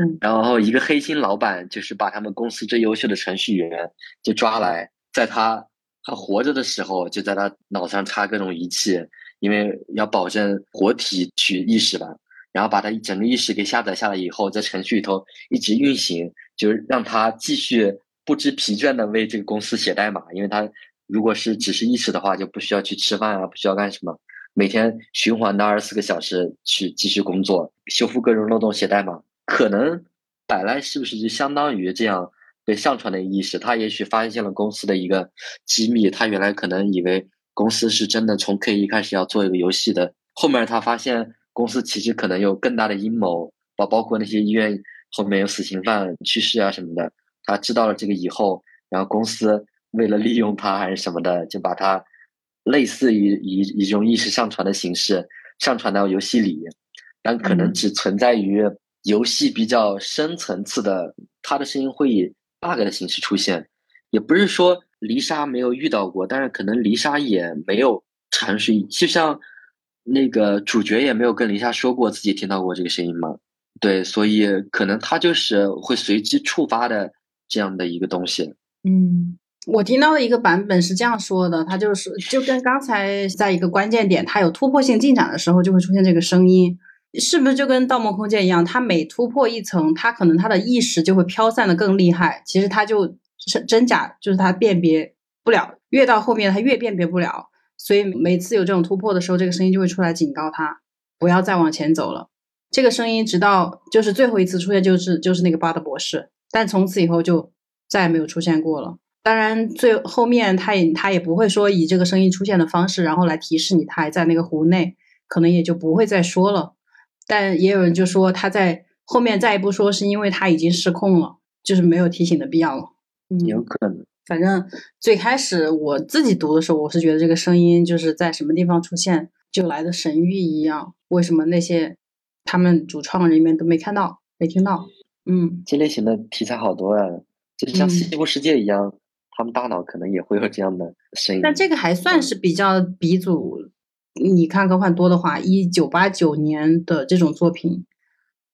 嗯然后一个黑心老板就是把他们公司最优秀的程序员就抓来，在他还活着的时候，就在他脑上插各种仪器，因为要保证活体取意识吧。然后把他整个意识给下载下来以后，在程序里头一直运行，就是让他继续不知疲倦的为这个公司写代码。因为他如果是只是意识的话，就不需要去吃饭啊，不需要干什么，每天循环的二十四个小时去继续工作，修复各种漏洞，写代码。可能百赖是不是就相当于这样被上传的意识？他也许发现了公司的一个机密，他原来可能以为公司是真的从 K 一开始要做一个游戏的，后面他发现公司其实可能有更大的阴谋，包包括那些医院后面有死刑犯去世啊什么的。他知道了这个以后，然后公司为了利用他还是什么的，就把他类似于以以一种意识上传的形式上传到游戏里，但可能嗯只存在于游戏比较深层次的，他的声音会以 bug 的形式出现。也不是说黎莎没有遇到过，但是可能黎莎也没有尝试，就像那个主角也没有跟黎莎说过自己听到过这个声音嘛。对，所以可能他就是会随机触发的这样的一个东西。嗯，我听到的一个版本是这样说的，他就是就跟刚才在一个关键点，他有突破性进展的时候，就会出现这个声音，是不是就跟《盗梦空间》一样？它每突破一层，它可能它的意识就会飘散的更厉害。其实它就是真假，就是它辨别不了，越到后面它越辨别不了。所以每次有这种突破的时候，这个声音就会出来警告他不要再往前走了。这个声音直到就是最后一次出现，就是就是那个巴德博士，但从此以后就再也没有出现过了。当然，最后面他也他也不会说以这个声音出现的方式，然后来提示你他还在那个湖内，可能也就不会再说了。但也有人就说他在后面再一步说，是因为他已经失控了，就是没有提醒的必要了。嗯，有可能，反正最开始我自己读的时候，我是觉得这个声音就是在什么地方出现就来的神谕一样。为什么那些他们主创人员都没看到、没听到？嗯这类型的题材好多呀，就像嗯《西部世界》一样，他们大脑可能也会有这样的声音。但这个还算是比较鼻祖。你看科幻多的话，一九八九年的这种作品，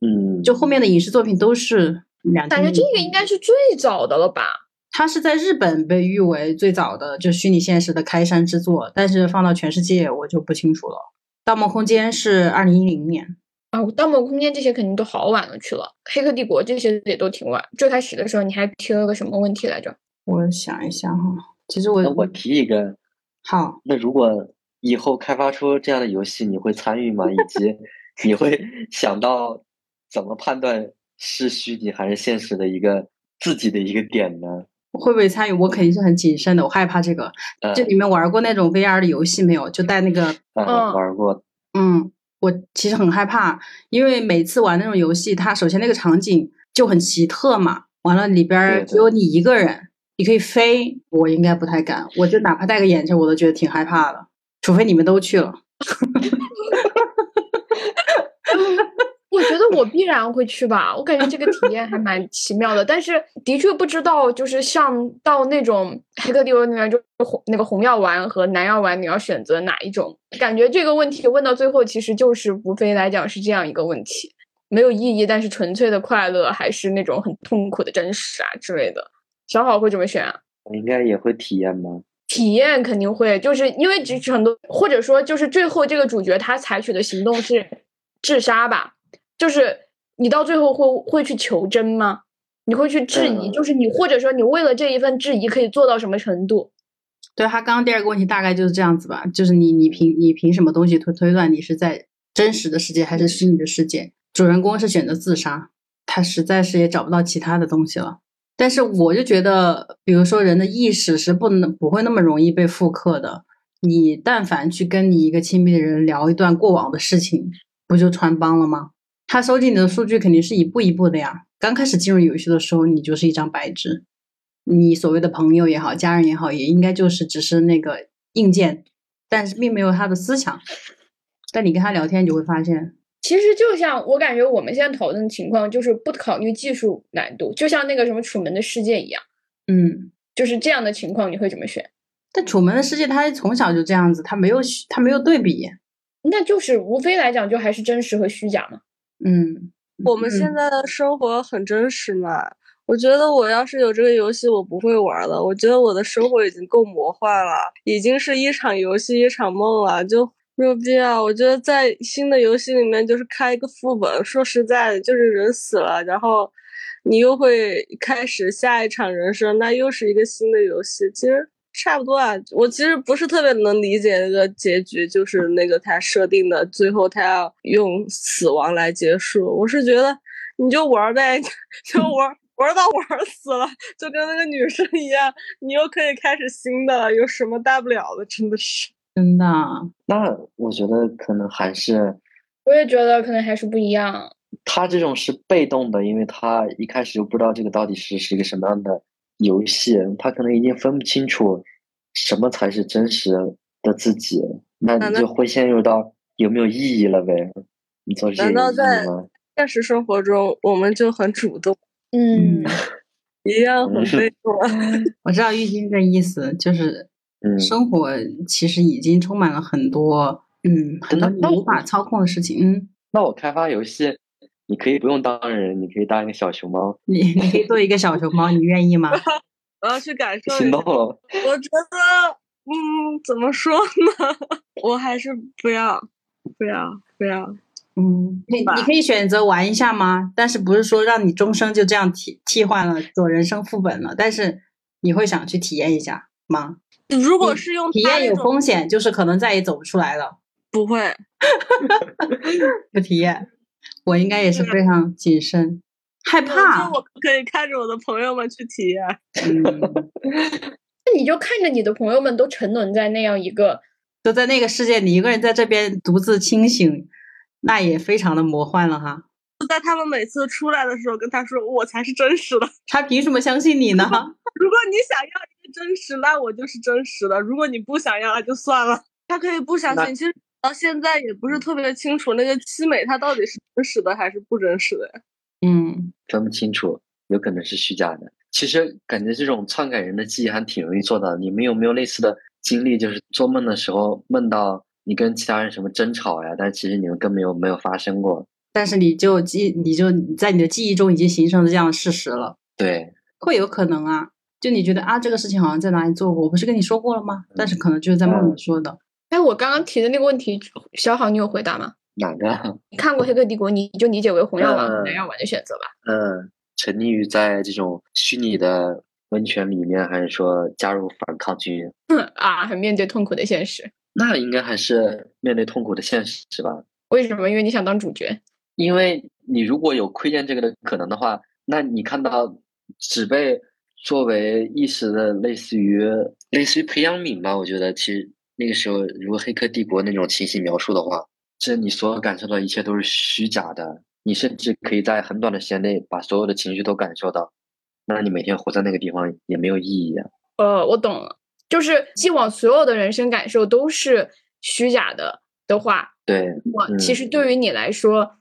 嗯，就后面的影视作品都是两。感觉这个应该是最早的了吧？它是在日本被誉为最早的就虚拟现实的开山之作，但是放到全世界我就不清楚了。《盗梦空间》是二零一零年啊，《盗梦空间》这些肯定都好晚了去了，《黑客帝国》这些也都挺晚。最开始的时候你还提了个什么问题来着？我想一下哈，其实我我提一个，好，那如果。以后开发出这样的游戏，你会参与吗？以及 你会想到怎么判断是虚拟还是现实的一个自己的一个点呢？会不会参与？我肯定是很谨慎的，我害怕这个。就你们玩过那种 VR 的游戏没有？就带那个嗯，玩过。嗯，我其实很害怕，因为每次玩那种游戏，它首先那个场景就很奇特嘛，完了里边只有你一个人，你可以飞，我应该不太敢。我就哪怕戴个眼镜，我都觉得挺害怕的。除非你们都去了，我觉得我必然会去吧。我感觉这个体验还蛮奇妙的，但是的确不知道，就是像到那种黑客帝国里面，就红那个红药丸和蓝药丸，你要选择哪一种？感觉这个问题问到最后，其实就是无非来讲是这样一个问题，没有意义，但是纯粹的快乐，还是那种很痛苦的真实啊之类的。小好会怎么选啊？我应该也会体验吗？体验肯定会，就是因为只很多，或者说就是最后这个主角他采取的行动是自杀吧？就是你到最后会会去求真吗？你会去质疑？就是你或者说你为了这一份质疑可以做到什么程度？对他刚刚第二个问题大概就是这样子吧，就是你你凭你凭什么东西推推断你是在真实的世界还是虚拟的世界？主人公是选择自杀，他实在是也找不到其他的东西了。但是我就觉得，比如说人的意识是不能不会那么容易被复刻的。你但凡去跟你一个亲密的人聊一段过往的事情，不就穿帮了吗？他收集你的数据肯定是一步一步的呀。刚开始进入游戏的时候，你就是一张白纸，你所谓的朋友也好，家人也好，也应该就是只是那个硬件，但是并没有他的思想。但你跟他聊天，你就会发现。其实就像我感觉我们现在讨论的情况，就是不考虑技术难度，就像那个什么《楚门的世界》一样，嗯，就是这样的情况，你会怎么选？但《楚门的世界》它从小就这样子，它没有它没有对比，那就是无非来讲，就还是真实和虚假嘛。嗯，我们现在的生活很真实嘛。我觉得我要是有这个游戏，我不会玩了。我觉得我的生活已经够魔幻了，已经是一场游戏一场梦了，就。没有必要，我觉得在新的游戏里面就是开一个副本。说实在的，就是人死了，然后你又会开始下一场人生，那又是一个新的游戏。其实差不多啊。我其实不是特别能理解那个结局，就是那个他设定的最后他要用死亡来结束。我是觉得你就玩呗，就玩玩到玩死了，就跟那个女生一样，你又可以开始新的了，有什么大不了的？真的是。真的，那我觉得可能还是，我也觉得可能还是不一样。他这种是被动的，因为他一开始就不知道这个到底是是一个什么样的游戏，他可能已经分不清楚什么才是真实的自己，那你就会陷入到有没有意义了呗？你做这些难道在现实生活中我们就很主动？嗯，一样很被动。我知道玉晶的意思，就是。生活其实已经充满了很多，嗯，很多你无法操控的事情。嗯，那我开发游戏，你可以不用当人，你可以当一个小熊猫。你你可以做一个小熊猫，你愿意吗？我要去感受。行动了。我觉得，嗯，怎么说呢？我还是不要，不要，不要。嗯，你你可以选择玩一下吗？但是不是说让你终生就这样替替换了做人生副本了？但是你会想去体验一下吗？如果是用体验有风险，就是可能再也走不出来了。不会，不体验，我应该也是非常谨慎，害怕。我可以看着我的朋友们去体验。那你就看着你的朋友们都沉沦在那样一个，都在那个世界，你一个人在这边独自清醒，那也非常的魔幻了哈。在他们每次出来的时候，跟他说我才是真实的，他凭什么相信你呢？如果你想要。真实，那我就是真实的。如果你不想要，那就算了。他可以不相信。其实到现在也不是特别清楚，那个七美它到底是真实的还是不真实的呀。嗯，分不清楚，有可能是虚假的。其实感觉这种篡改人的记忆还挺容易做到的。你们有没有类似的经历？就是做梦的时候梦到你跟其他人什么争吵呀，但其实你们根本没有没有发生过。但是你就记，你就在你的记忆中已经形成了这样的事实了，对，会有可能啊。就你觉得啊，这个事情好像在哪里做过，我不是跟你说过了吗？但是可能就是在梦里说的。哎，我刚刚提的那个问题，小好，你有回答吗？哪个？你看过《黑客帝国》，你就理解为红药丸和蓝药丸的选择吧。嗯，沉溺于在这种虚拟的温泉里面，还是说加入反抗军？啊，还面对痛苦的现实。那应该还是面对痛苦的现实是吧？为什么？因为你想当主角。因为你如果有窥见这个的可能的话，那你看到只被作为一时的类似于类似于培养皿吧？我觉得其实那个时候，如果《黑客帝国》那种情形描述的话，这你所感受到一切都是虚假的。你甚至可以在很短的时间内把所有的情绪都感受到，那你每天活在那个地方也没有意义啊。呃，我懂了，就是既往所有的人生感受都是虚假的的话，对，我其实对于你来说。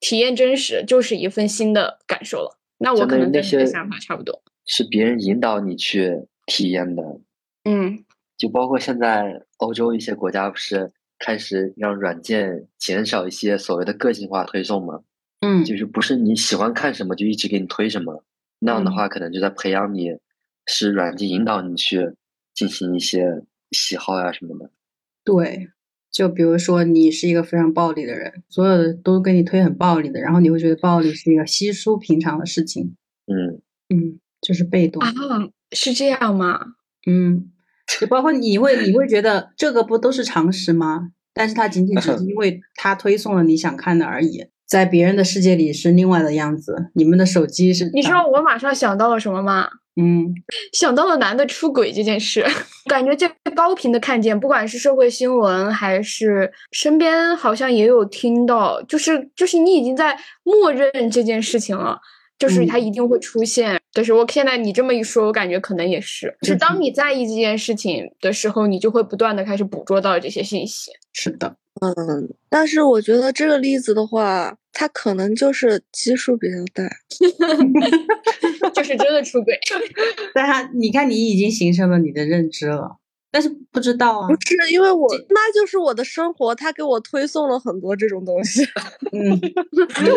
体验真实就是一份新的感受了。那我可能跟你的想法差不多，是别人引导你去体验的。嗯，就包括现在欧洲一些国家不是开始让软件减少一些所谓的个性化推送吗？嗯，就是不是你喜欢看什么就一直给你推什么，那样的话可能就在培养你，是软件引导你去进行一些喜好呀什么的。对。就比如说，你是一个非常暴力的人，所有的都给你推很暴力的，然后你会觉得暴力是一个稀疏平常的事情。嗯嗯，就是被动啊，是这样吗？嗯，就包括你会，你会觉得这个不都是常识吗？但是它仅仅只是 因为它推送了你想看的而已，在别人的世界里是另外的样子。你们的手机是？你知道我马上想到了什么吗？嗯，想到了男的出轨这件事，感觉这高频的看见，不管是社会新闻还是身边，好像也有听到，就是就是你已经在默认这件事情了，就是它一定会出现。但是我现在你这么一说，我感觉可能也是，就是当你在意这件事情的时候，你就会不断的开始捕捉到这些信息。是的。嗯，但是我觉得这个例子的话，它可能就是基数比较大，就是真的出轨。但他，你看，你已经形成了你的认知了，但是不知道啊。不是因为我，那就是我的生活，他给我推送了很多这种东西。嗯，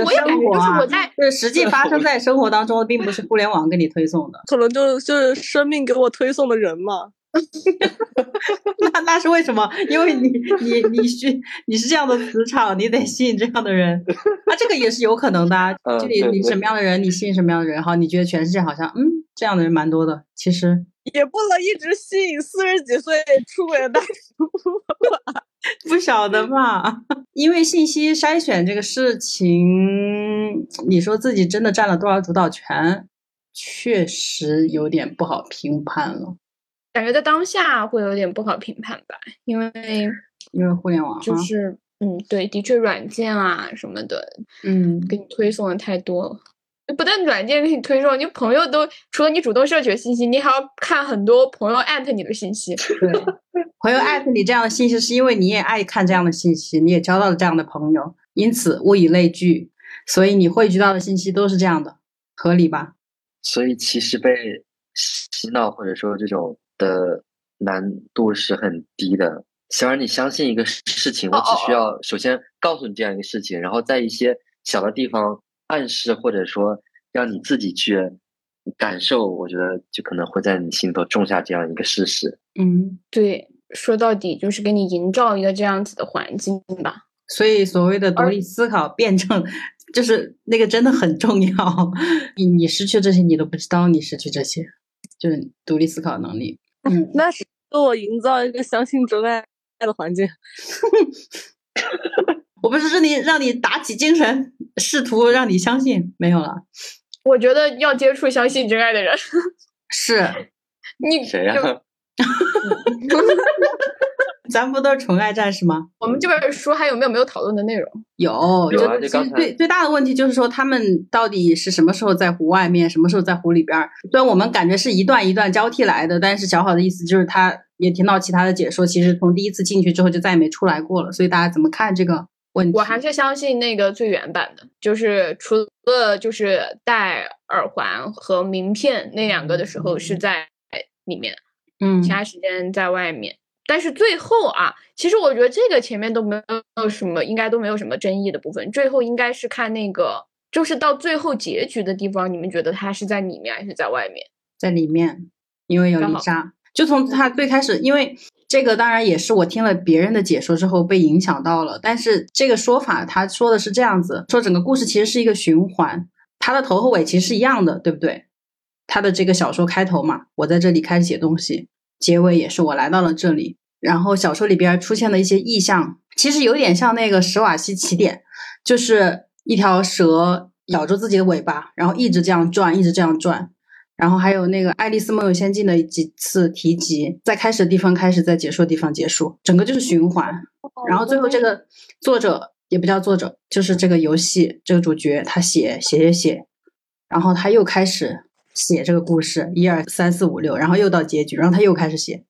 我也感觉就是我在，就是实际发生在生活当中，并不是互联网给你推送的，可能就就是生命给我推送的人嘛。那那是为什么？因为你你你需你是这样的磁场，你得吸引这样的人。啊，这个也是有可能的。啊就你你什么样的人，你吸引什么样的人。好，你觉得全世界好像嗯这样的人蛮多的，其实也不能一直吸引四十几岁出轨的大叔 吧。不晓得吧？因为信息筛选这个事情，你说自己真的占了多少主导权，确实有点不好评判了。感觉在当下会有点不好评判吧，因为 因为互联网就是嗯，对，的确软件啊什么的，嗯，给你推送的太多了。不但软件给你推送，你朋友都除了你主动摄取的信息，你还要看很多朋友艾特你的信息。对，朋友艾特你这样的信息，是因为你也爱看这样的信息，你也交到了这样的朋友，因此物以类聚，所以你汇聚到的信息都是这样的，合理吧？所以其实被洗脑或者说这种。的难度是很低的。想让你相信一个事情，我只需要首先告诉你这样一个事情，然后在一些小的地方暗示，或者说让你自己去感受，我觉得就可能会在你心头种下这样一个事实。嗯，对，说到底就是给你营造一个这样子的环境吧。所以所谓的独立思考、辩证，就是那个真的很重要。你你失去这些，你都不知道你失去这些，就是独立思考能力。嗯，那是给我营造一个相信真爱的环境。我不是让你让你打起精神，试图让你相信，没有了。我觉得要接触相信真爱的人。是，你谁呀？咱不都是纯爱战士吗？我们这本书还有没有没有讨论的内容？有，有啊。最最大的问题就是说，他们到底是什么时候在湖外面，什么时候在湖里边？虽然我们感觉是一段一段交替来的，但是小好的意思就是，他也听到其他的解说，其实从第一次进去之后就再也没出来过了。所以大家怎么看这个？问题。我还是相信那个最原版的，就是除了就是戴耳环和名片那两个的时候是在里面，嗯其他时间在外面。但是最后啊，其实我觉得这个前面都没有什么，应该都没有什么争议的部分。最后应该是看那个，就是到最后结局的地方，你们觉得他是在里面还是在外面？在里面，因为有刚好丽莎。就从他最开始，因为这个当然也是我听了别人的解说之后被影响到了，但是这个说法他说的是这样子，说整个故事其实是一个循环，它的头和尾其实是一样的，对不对？他的这个小说开头嘛，我在这里开始写东西，结尾也是我来到了这里，然后小说里边出现的一些意象，其实有点像那个史瓦西起点，就是一条蛇咬住自己的尾巴，然后一直这样转，一直这样转。然后还有那个《爱丽丝梦游仙境》的几次提及，在开始的地方开始，在结束的地方结束，整个就是循环。然后最后这个作者也不叫作者，就是这个游戏这个主角，他写写写写，然后他又开始写这个故事，一二三四五六，然后又到结局，然后他又开始写，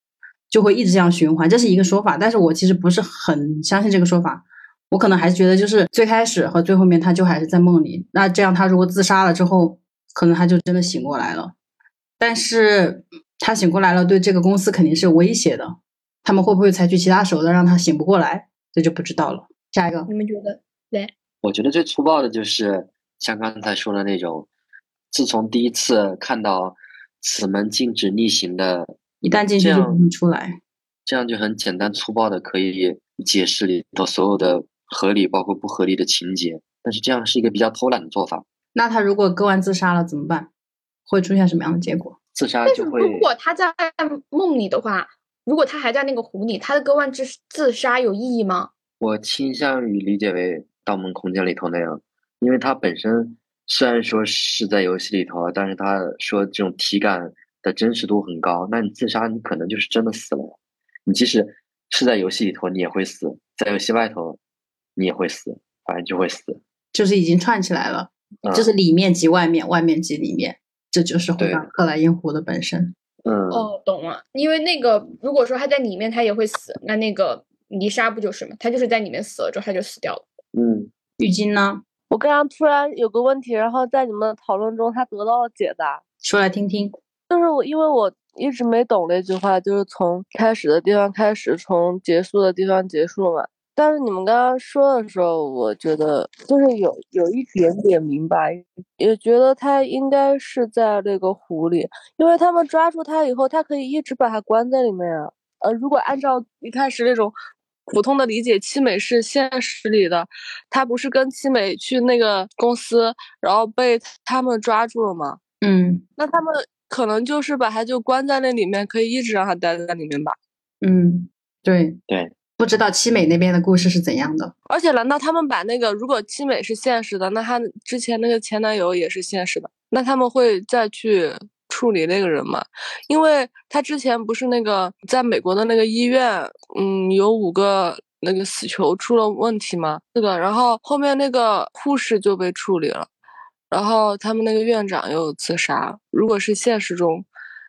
就会一直这样循环。这是一个说法，但是我其实不是很相信这个说法。我可能还是觉得，就是最开始和最后面，他就还是在梦里。那这样，他如果自杀了之后，可能他就真的醒过来了。但是他醒过来了，对这个公司肯定是有威胁的。他们会不会采取其他手段让他醒不过来，这就不知道了。下一个，你们觉得？对我觉得最粗暴的就是像刚才说的那种，自从第一次看到此门禁止逆行的，一旦进去就不能出来。这样就很简单粗暴的可以解释里头所有的合理包括不合理的情节，但是这样是一个比较偷懒的做法，那他如果割腕自杀了怎么办？会出现什么样的结果？自杀但是就会如果他在梦里的话，如果他还在那个湖里，他的割腕自自杀有意义吗？我倾向于理解为《盗梦空间》里头那样，因为他本身虽然说是在游戏里头，但是他说这种体感的真实度很高，那你自杀你可能就是真的死了。你即使是在游戏里头，你也会死；在游戏外头，你也会死，反正就会死。就是已经串起来了，嗯就是里面及外面，外面及里面，这就是回对到克莱因湖的本身。嗯，哦，懂了。因为那个如果说他在里面，他也会死，那那个泥沙不就是吗？他就是在里面死了之后，他就死掉了。嗯，浴巾呢？我刚刚突然有个问题，然后在你们的讨论中，他得到了解答。说来听听。就是我，因为我一直没懂那句话，就是从开始的地方开始，从结束的地方结束嘛。但是你们刚刚说的时候，我觉得就是有有一点点明白，也觉得他应该是在那个湖里，因为他们抓住他以后，他可以一直把他关在里面啊。呃，如果按照一开始那种普通的理解，七美是现实里的，他不是跟七美去那个公司，然后被他们抓住了吗？嗯那他们可能就是把他就关在那里面，可以一直让他待在里面吧。嗯，对对，不知道七美那边的故事是怎样的。而且，难道他们把那个如果七美是现实的，那他之前那个前男友也是现实的，那他们会再去处理那个人吗？因为他之前不是那个在美国的那个医院，嗯，有五个那个死囚出了问题吗？是的？然后后面那个护士就被处理了，然后他们那个院长又自杀。如果是现实中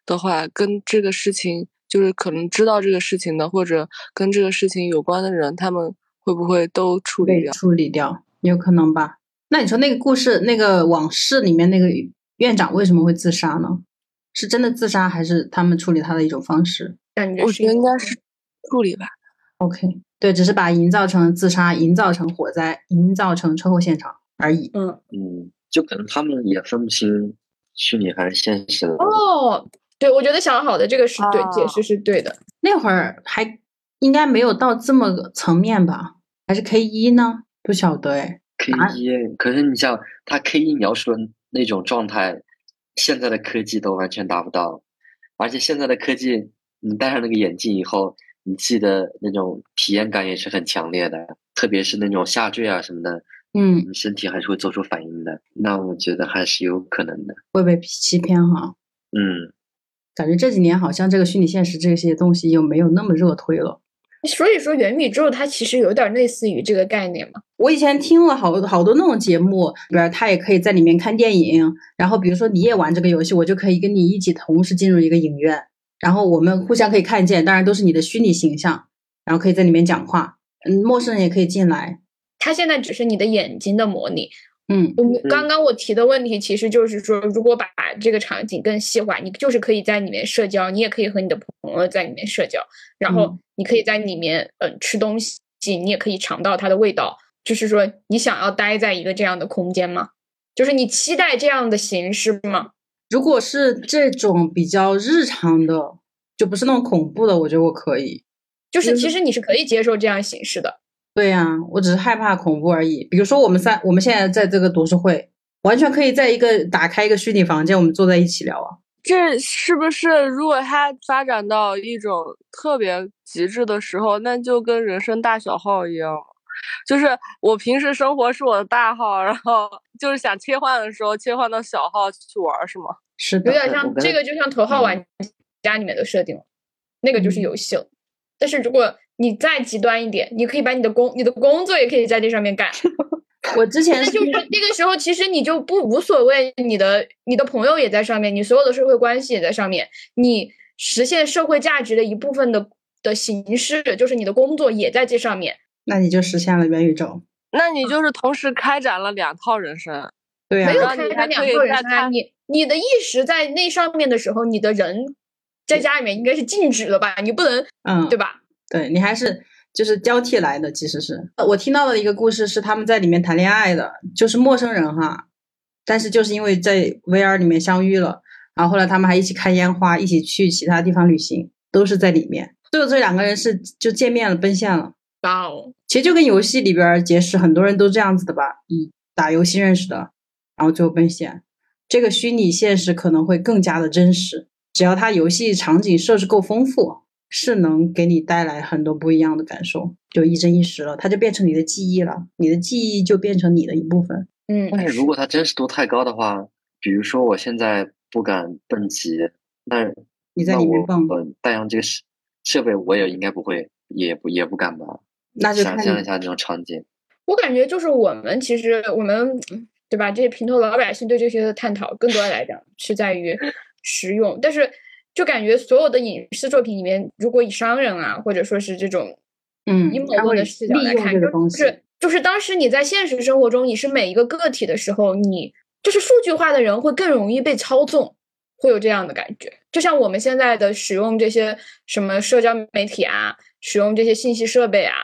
的话，跟这个事情就是可能知道这个事情的，或者跟这个事情有关的人，他们会不会都处理掉？处理掉，有可能吧？那你说那个故事那个往事里面那个院长为什么会自杀呢？是真的自杀，还是他们处理他的一种方式感觉得感觉得应该是处理吧。？OK，对，只是把营造成自杀，营造成火灾，营造成车祸现场而已。嗯嗯，就可能他们也分不清虚拟还是现实的。哦，对，我觉得想好的这个是对、解啊释是对的。那会儿还应该没有到这么个层面吧？还是 K 一呢？不晓得哎。K 啊一，可是你像他 K 一描述的那种状态，现在的科技都完全达不到，而且现在的科技，你戴上那个眼镜以后，你记得那种体验感也是很强烈的，特别是那种下坠啊什么的，嗯，你身体还是会做出反应的。那我觉得还是有可能的。会被欺骗哈。嗯，感觉这几年好像这个虚拟现实这些东西又没有那么热推了。所以说元宇宙它其实有点类似于这个概念嘛。我以前听了好好多那种节目，比如他也可以在里面看电影，然后比如说你也玩这个游戏，我就可以跟你一起同时进入一个影院，然后我们互相可以看见，当然都是你的虚拟形象，然后可以在里面讲话，嗯，陌生人也可以进来，它现在只是你的眼睛的模拟。嗯我们刚刚我提的问题，其实就是说，如果把这个场景更细化，你就是可以在里面社交，你也可以和你的朋友在里面社交，然后嗯你可以在里面嗯、呃吃东西，你也可以尝到它的味道。就是说，你想要待在一个这样的空间吗？就是你期待这样的形式吗？如果是这种比较日常的，就不是那种恐怖的，我觉得我可以。就是就是其实你是可以接受这样形式的。对呀、我只是害怕恐怖而已。比如说我们三，我们现在在这个读书会，完全可以在一个打开一个虚拟房间，我们坐在一起聊啊。这是不是如果它发展到一种特别极致的时候，那就跟人生大小号一样？就是我平时生活是我的大号，然后就是想切换的时候切换到小号去玩，是吗？是的，有点像这个，就像头号玩家里面的设定了，那个就是嗯游戏了。但是如果你再极端一点，你可以把你的工、你的工作也可以在这上面干。我之前就是那个时候，其实你就不无所谓，你的你的朋友也在上面，你所有的社会关系也在上面，你实现社会价值的一部分的的形式，就是你的工作也在这上面。那你就实现了元宇宙。那你就是同时开展了两套人生。对呀、没有开展两还可以在个人生啊，你你的意识在那上面的时候，你的人在家里面应该是静止的吧？你不能嗯，对吧？对你还是就是交替来的，其实是我听到的一个故事是他们在里面谈恋爱的，就是陌生人哈，但是就是因为在 VR 里面相遇了，然后后来他们还一起看烟花，一起去其他地方旅行，都是在里面。最后这两个人是就见面了，奔现了。哇哦，其实就跟游戏里边儿结识，很多人都这样子的吧，以打游戏认识的，然后最后奔现。这个虚拟现实可能会更加的真实，只要它游戏场景设置够丰富，是能给你带来很多不一样的感受，就一真一实了，它就变成你的记忆了，你的记忆就变成你的一部分。嗯，但是如果它真实度太高的话，比如说我现在不敢蹦极，那你在那我里面蹦，呃带上这个设设备，我也应该不会，也不也不敢吧？那就想象一下这种场景，我感觉就是我们其实我们对吧？这些平头老百姓对这些的探讨，更多的来讲是在于实用，但是就感觉所有的影视作品里面，如果以商人啊，或者说是这种嗯阴谋论的视角来看，就是就是当时你在现实生活中你是每一个个体的时候，你就是数据化的人会更容易被操纵，会有这样的感觉。就像我们现在的使用这些什么社交媒体啊，使用这些信息设备啊，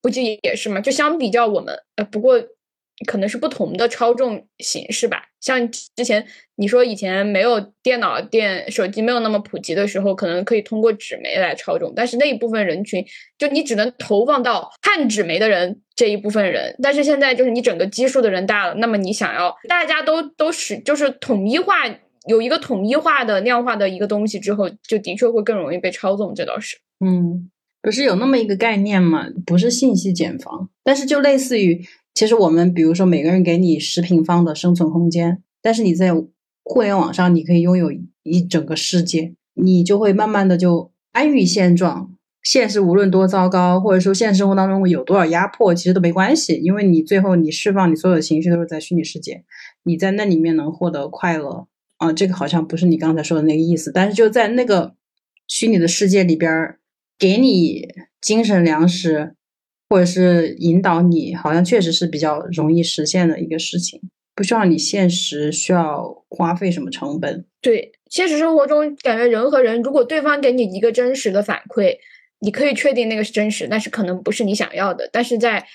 不就也是吗？就相比较我们，呃，不过可能是不同的操纵形式吧。像之前你说以前没有电脑、电手机没有那么普及的时候，可能可以通过纸媒来操纵，但是那一部分人群，就你只能投放到看纸媒的人这一部分人。但是现在就是你整个基数的人大了，那么你想要大家都都是就是统一化。有一个统一化的量化的一个东西之后，就的确会更容易被操纵，这倒是。嗯，不是有那么一个概念吗？不是信息茧房，但是就类似于，其实我们比如说每个人给你十平方的生存空间，但是你在互联网上你可以拥有一整个世界，你就会慢慢的就安于现状。现实无论多糟糕，或者说现实生活当中有多少压迫，其实都没关系，因为你最后你释放你所有的情绪都是在虚拟世界，你在那里面能获得快乐。啊，这个好像不是你刚才说的那个意思，但是就在那个虚拟的世界里边儿，给你精神粮食，或者是引导你，好像确实是比较容易实现的一个事情，不需要你现实需要花费什么成本。对，现实生活中感觉人和人，如果对方给你一个真实的反馈，你可以确定那个是真实，但是可能不是你想要的。但是在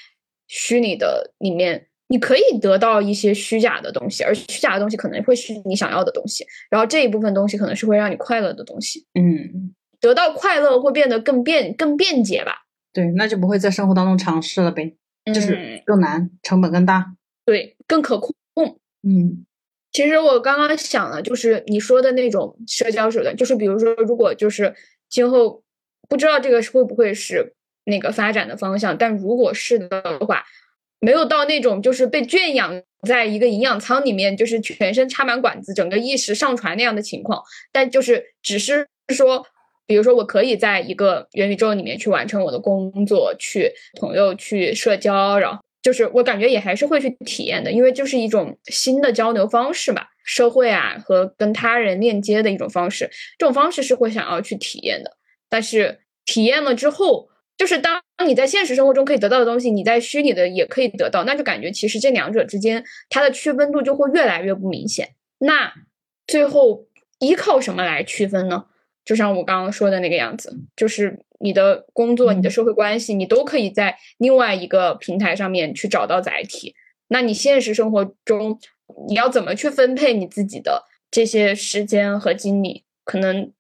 虚拟的里面，你可以得到一些虚假的东西，而虚假的东西可能会是你想要的东西，然后这一部分东西可能是会让你快乐的东西。嗯，得到快乐会变得更便更便捷吧？对，那就不会在生活当中尝试了呗，就是嗯更难，成本更大。对，更可控。嗯其实我刚刚想了，就是你说的那种社交手段，就是比如说，如果就是今后不知道这个会不会是那个发展的方向，但如果是的话，没有到那种就是被圈养在一个营养舱里面，就是全身插满管子，整个意识上传那样的情况，但就是只是说。比如说，我可以在一个元宇宙里面去完成我的工作，去朋友去社交，然后就是我感觉也还是会去体验的，因为就是一种新的交流方式吧，社会啊和跟他人链接的一种方式，这种方式是会想要去体验的。但是体验了之后，就是当你在现实生活中可以得到的东西，你在虚拟的也可以得到，那就感觉其实这两者之间它的区分度就会越来越不明显。那最后依靠什么来区分呢？就像我刚刚说的那个样子，就是你的工作、你的社会关系，你都可以在另外一个平台上面去找到载体。那你现实生活中你要怎么去分配你自己的这些时间和精力，可能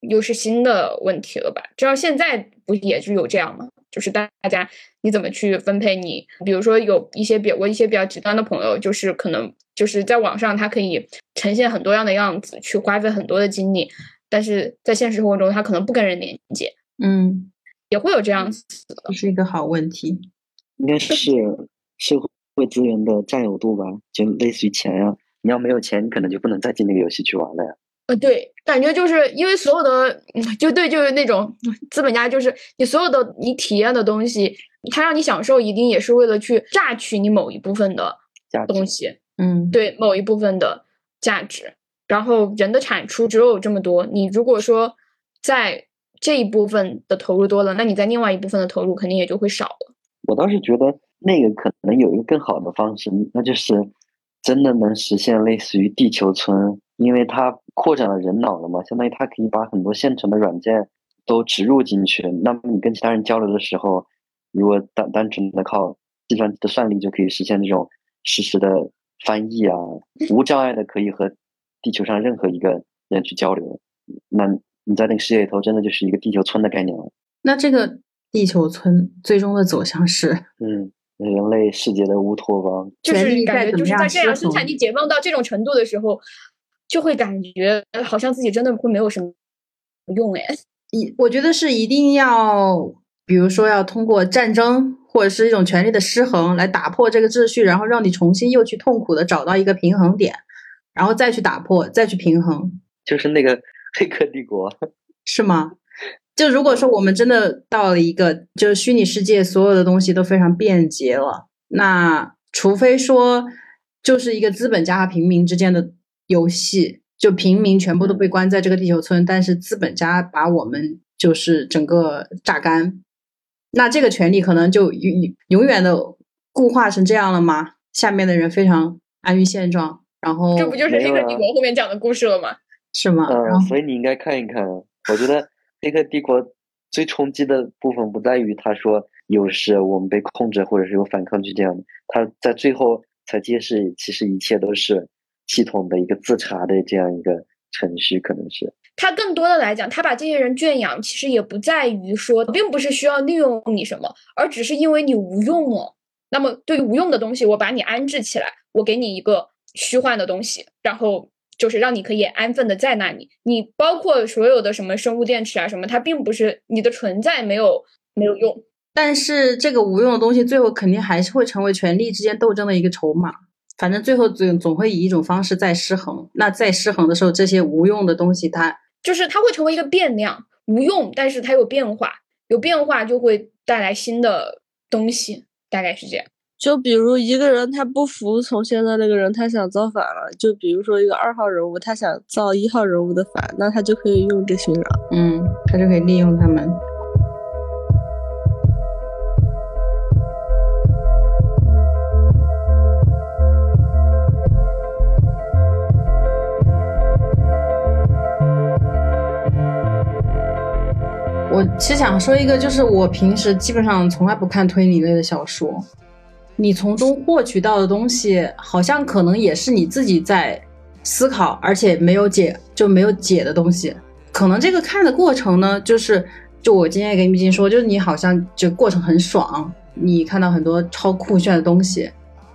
又是新的问题了吧？直到现在不也是有这样吗？就是大家你怎么去分配你？比如说有一些比我一些比较极端的朋友，就是可能就是在网上他可以呈现很多样的样子，去花费很多的精力。但是在现实生活中，他可能不跟人连接，嗯，也会有这样子的，这是一个好问题。应该是社会资源的占有度吧，就类似于钱呀。你要没有钱，你可能就不能再进那个游戏去玩了呀。呃，对，感觉就是因为所有的，就对，就是那种资本家，就是你所有的你体验的东西，他让你享受，一定也是为了去榨取你某一部分的东西，嗯，对，某一部分的价值。然后人的产出只有这么多，你如果说在这一部分的投入多了，那你在另外一部分的投入肯定也就会少了。我倒是觉得那个可能有一个更好的方式，那就是真的能实现类似于地球村，因为它扩展了人脑了嘛，相当于它可以把很多现成的软件都植入进去。那么你跟其他人交流的时候，如果单单纯的靠计算机的算力就可以实现这种实时的翻译啊，无障碍的可以和。地球上任何一个人去交流，那你在那个世界里头，真的就是一个地球村的概念了。那这个地球村最终的走向是，嗯，人类世界的乌托邦，就是感觉就是在这样生产力解放到这种程度的时候，就会感觉好像自己真的会没有什么用哎。一，我觉得是一定要，比如说要通过战争或者是一种权力的失衡来打破这个秩序，然后让你重新又去痛苦的找到一个平衡点。然后再去打破，再去平衡，就是那个黑客帝国，是吗？就如果说我们真的到了一个，就是虚拟世界所有的东西都非常便捷了，那除非说就是一个资本家和平民之间的游戏，就平民全部都被关在这个地球村，但是资本家把我们就是整个榨干，那这个权利可能就永永远的固化成这样了吗？下面的人非常安于现状。然后这不就是《黑客帝国》后面讲的故事了吗？是吗？嗯，所以你应该看一看。我觉得《黑客帝国》最冲击的部分不在于他说有时我们被控制或者是有反抗拒这样的，他在最后才揭示，其实一切都是系统的一个自查的这样一个程序，可能是。他更多的来讲，他把这些人圈养，其实也不在于说，并不是需要利用你什么，而只是因为你无用了。那么对于无用的东西，我把你安置起来，我给你一个。虚幻的东西，然后就是让你可以安分的在那里。你包括所有的什么生物电池啊什么，它并不是你的存在没有没有用。但是这个无用的东西，最后肯定还是会成为权力之间斗争的一个筹码。反正最后总总会以一种方式再失衡。那在失衡的时候，这些无用的东西，它就是它会成为一个变量，无用，但是它有变化，有变化就会带来新的东西，大概是这样。就比如一个人他不服从现在那个人，他想造反了。就比如说一个二号人物，他想造一号人物的反，那他就可以用这群人，嗯，他就可以利用他们。我其实想说一个，就是我平时基本上从来不看推理类的小说。你从中获取到的东西，好像可能也是你自己在思考，而且没有解就没有解的东西。可能这个看的过程呢，就是就我今天也跟毕竟说，就是你好像就过程很爽，你看到很多超酷炫的东西，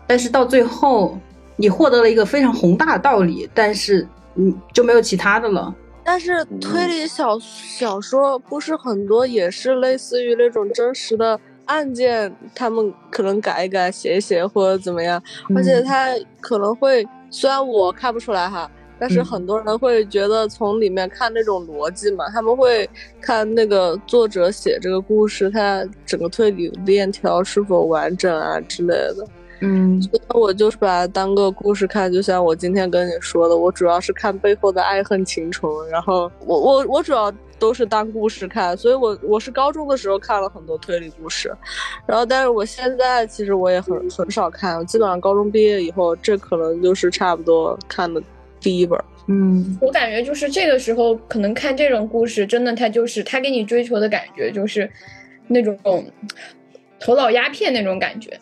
但是到最后你获得了一个非常宏大的道理，但是嗯就没有其他的了。但是推理小小说不是很多，也是类似于那种真实的。案件他们可能改一改、写一写或者怎么样，而且他可能会，虽然我看不出来哈，但是很多人会觉得从里面看那种逻辑嘛，他们会看那个作者写这个故事，他整个推理链条是否完整啊之类的。嗯我就是把它当个故事看，就像我今天跟你说的，我主要是看背后的爱恨情仇，然后我我我主要都是当故事看，所以我我是高中的时候看了很多推理故事，然后但是我现在其实我也很很少看，我基本上高中毕业以后，这可能就是差不多看的第一本。嗯我感觉就是这个时候，可能看这种故事，真的他就是他给你追求的感觉，就是那种头脑鸦片那种感觉，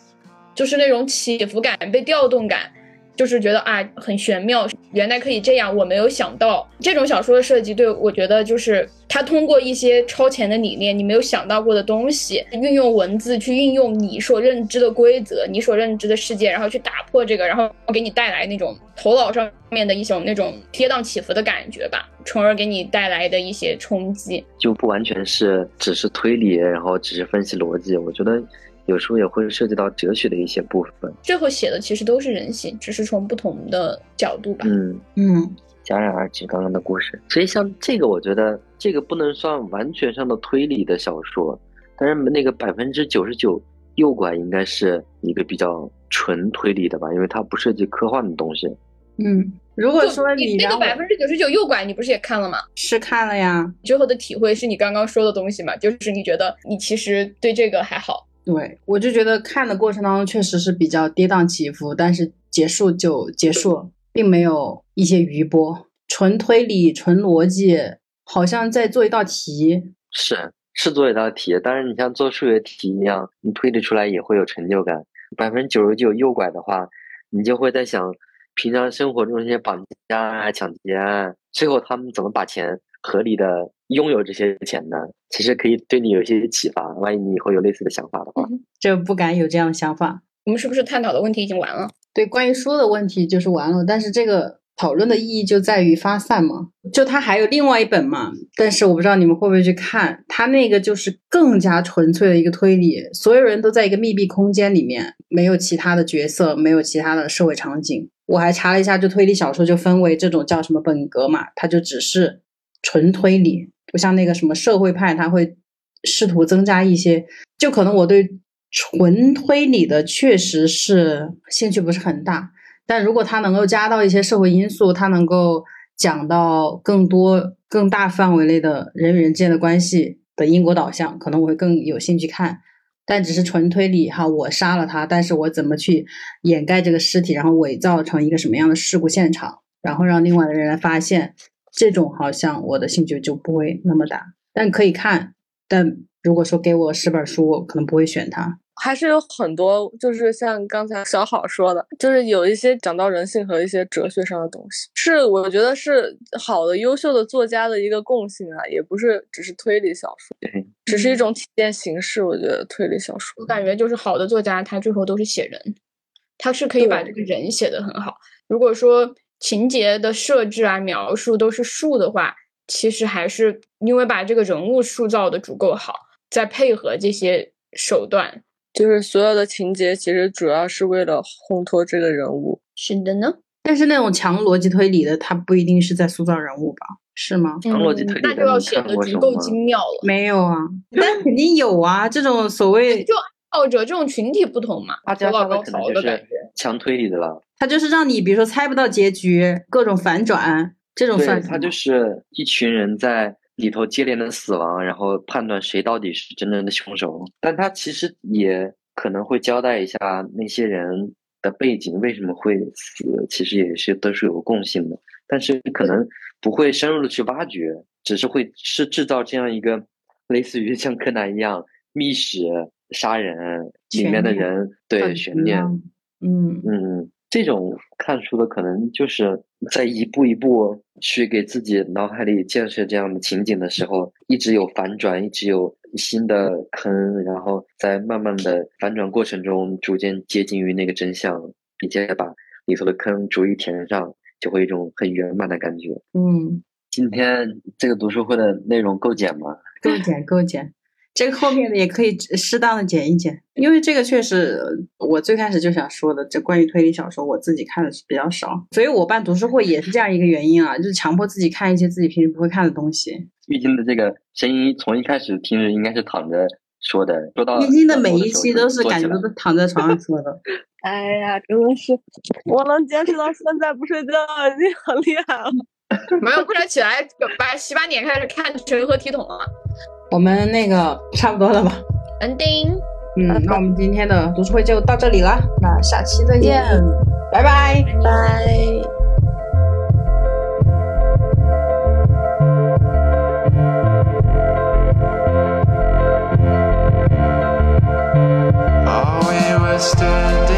就是那种起伏感、被调动感，就是觉得啊很玄妙，原来可以这样，我没有想到。这种小说的设计，对我觉得就是它通过一些超前的理念，你没有想到过的东西，运用文字去运用你所认知的规则、你所认知的世界，然后去打破这个，然后给你带来那种头脑上面的一种那种跌宕起伏的感觉吧，从而给你带来的一些冲击。就不完全是只是推理，然后只是分析逻辑。我觉得有时候也会涉及到哲学的一些部分。最后写的其实都是人性，只是从不同的角度吧。嗯，嗯戛然而止刚刚的故事。所以像这个，我觉得这个不能算完全上的推理的小说，但是那个百分之九十九右拐应该是一个比较纯推理的吧，因为它不涉及科幻的东西。嗯，如果说你那个百分之九十九右拐，你不是也看了吗？是看了呀，最后的体会是你刚刚说的东西嘛？就是你觉得你其实对这个还好，对我就觉得看的过程当中确实是比较跌宕起伏，但是结束就结束了，并没有一些余波，纯推理、纯逻辑，好像在做一道题。是是做一道题，但是你像做数学题一样，你推理出来也会有成就感。百分之九十九诱拐的话，你就会在想，平常生活中这些绑架啊、抢劫啊，最后他们怎么把钱合理的拥有这些钱呢？其实可以对你有一些启发。万一你以后有类似的想法的话，这不敢有这样的想法。我们是不是探讨的问题已经完了？对，关于书的问题就是完了，但是这个讨论的意义就在于发散嘛。就它还有另外一本嘛，但是我不知道你们会不会去看，它那个就是更加纯粹的一个推理，所有人都在一个密闭空间里面，没有其他的角色，没有其他的社会场景。我还查了一下，就推理小说就分为这种叫什么本格嘛，它就只是纯推理，不像那个什么社会派，它会试图增加一些，就可能我对纯推理的确实是兴趣不是很大，但如果它能够加到一些社会因素，它能够讲到更多、更大范围内的人与人之间的关系的因果导向，可能我会更有兴趣看。但只是纯推理哈，我杀了他，但是我怎么去掩盖这个尸体，然后伪造成一个什么样的事故现场，然后让另外的人来发现，这种好像我的兴趣就不会那么大。但可以看，但如果说给我十本书，我可能不会选它。还是有很多，就是像刚才小好说的，就是有一些讲到人性和一些哲学上的东西，是我觉得是好的、优秀的作家的一个共性啊，也不是只是推理小说，对，只是一种体现形式。我觉得推理小说我，感觉就是好的作家，他最后都是写人，他是可以把这个人写得很好。如果说情节的设置啊、描述都是树的话，其实还是因为把这个人物塑造的足够好，再配合这些手段。就是所有的情节其实主要是为了烘托这个人物。是的呢，但是那种强逻辑推理的，它不一定是在塑造人物吧？是吗？强逻辑推理嗯那就要的你看写的足够精妙了。没有啊，但肯定有啊。这种所谓，就爱好者这种群体不同嘛，大家头脑高上的可能就是潮的感觉。强推理的了。它就是让你比如说猜不到结局，各种反转，这种，算什么他就是一群人在里头接连的死亡，然后判断谁到底是真正的凶手。但他其实也可能会交代一下那些人的背景，为什么会死，其实也是都是有共性的，但是可能不会深入的去挖掘，只是会是制造这样一个 类似于像柯南一样密室杀人里面的人对很悬念。嗯，嗯，这种看书的可能就是在一步一步去给自己脑海里建设这样的情景的时候，一直有反转，一直有新的坑，然后在慢慢的反转过程中逐渐接近于那个真相，并且把里头的坑逐一填上，就会一种很圆满的感觉。嗯，今天这个读书会的内容够简吗？够简够减，这个后面的也可以适当的剪一剪，因为这个确实我最开始就想说的，这关于推理小说我自己看的是比较少，所以我办读书会也是这样一个原因啊，就是强迫自己看一些自己平时不会看的东西。玉晶的这个声音从一开始听着应该是躺着说的。说到玉晶的每一期都是感觉都是躺在床上说的。哎呀，真的是，我能坚持到现在不睡觉已经很厉害了。没有，快点起来，把洗把脸开始看成何体统了。我们那个差不多了吧？ending。嗯，那我们今天的读书会就到这里了，那下期再见，拜拜。拜。Oh, standing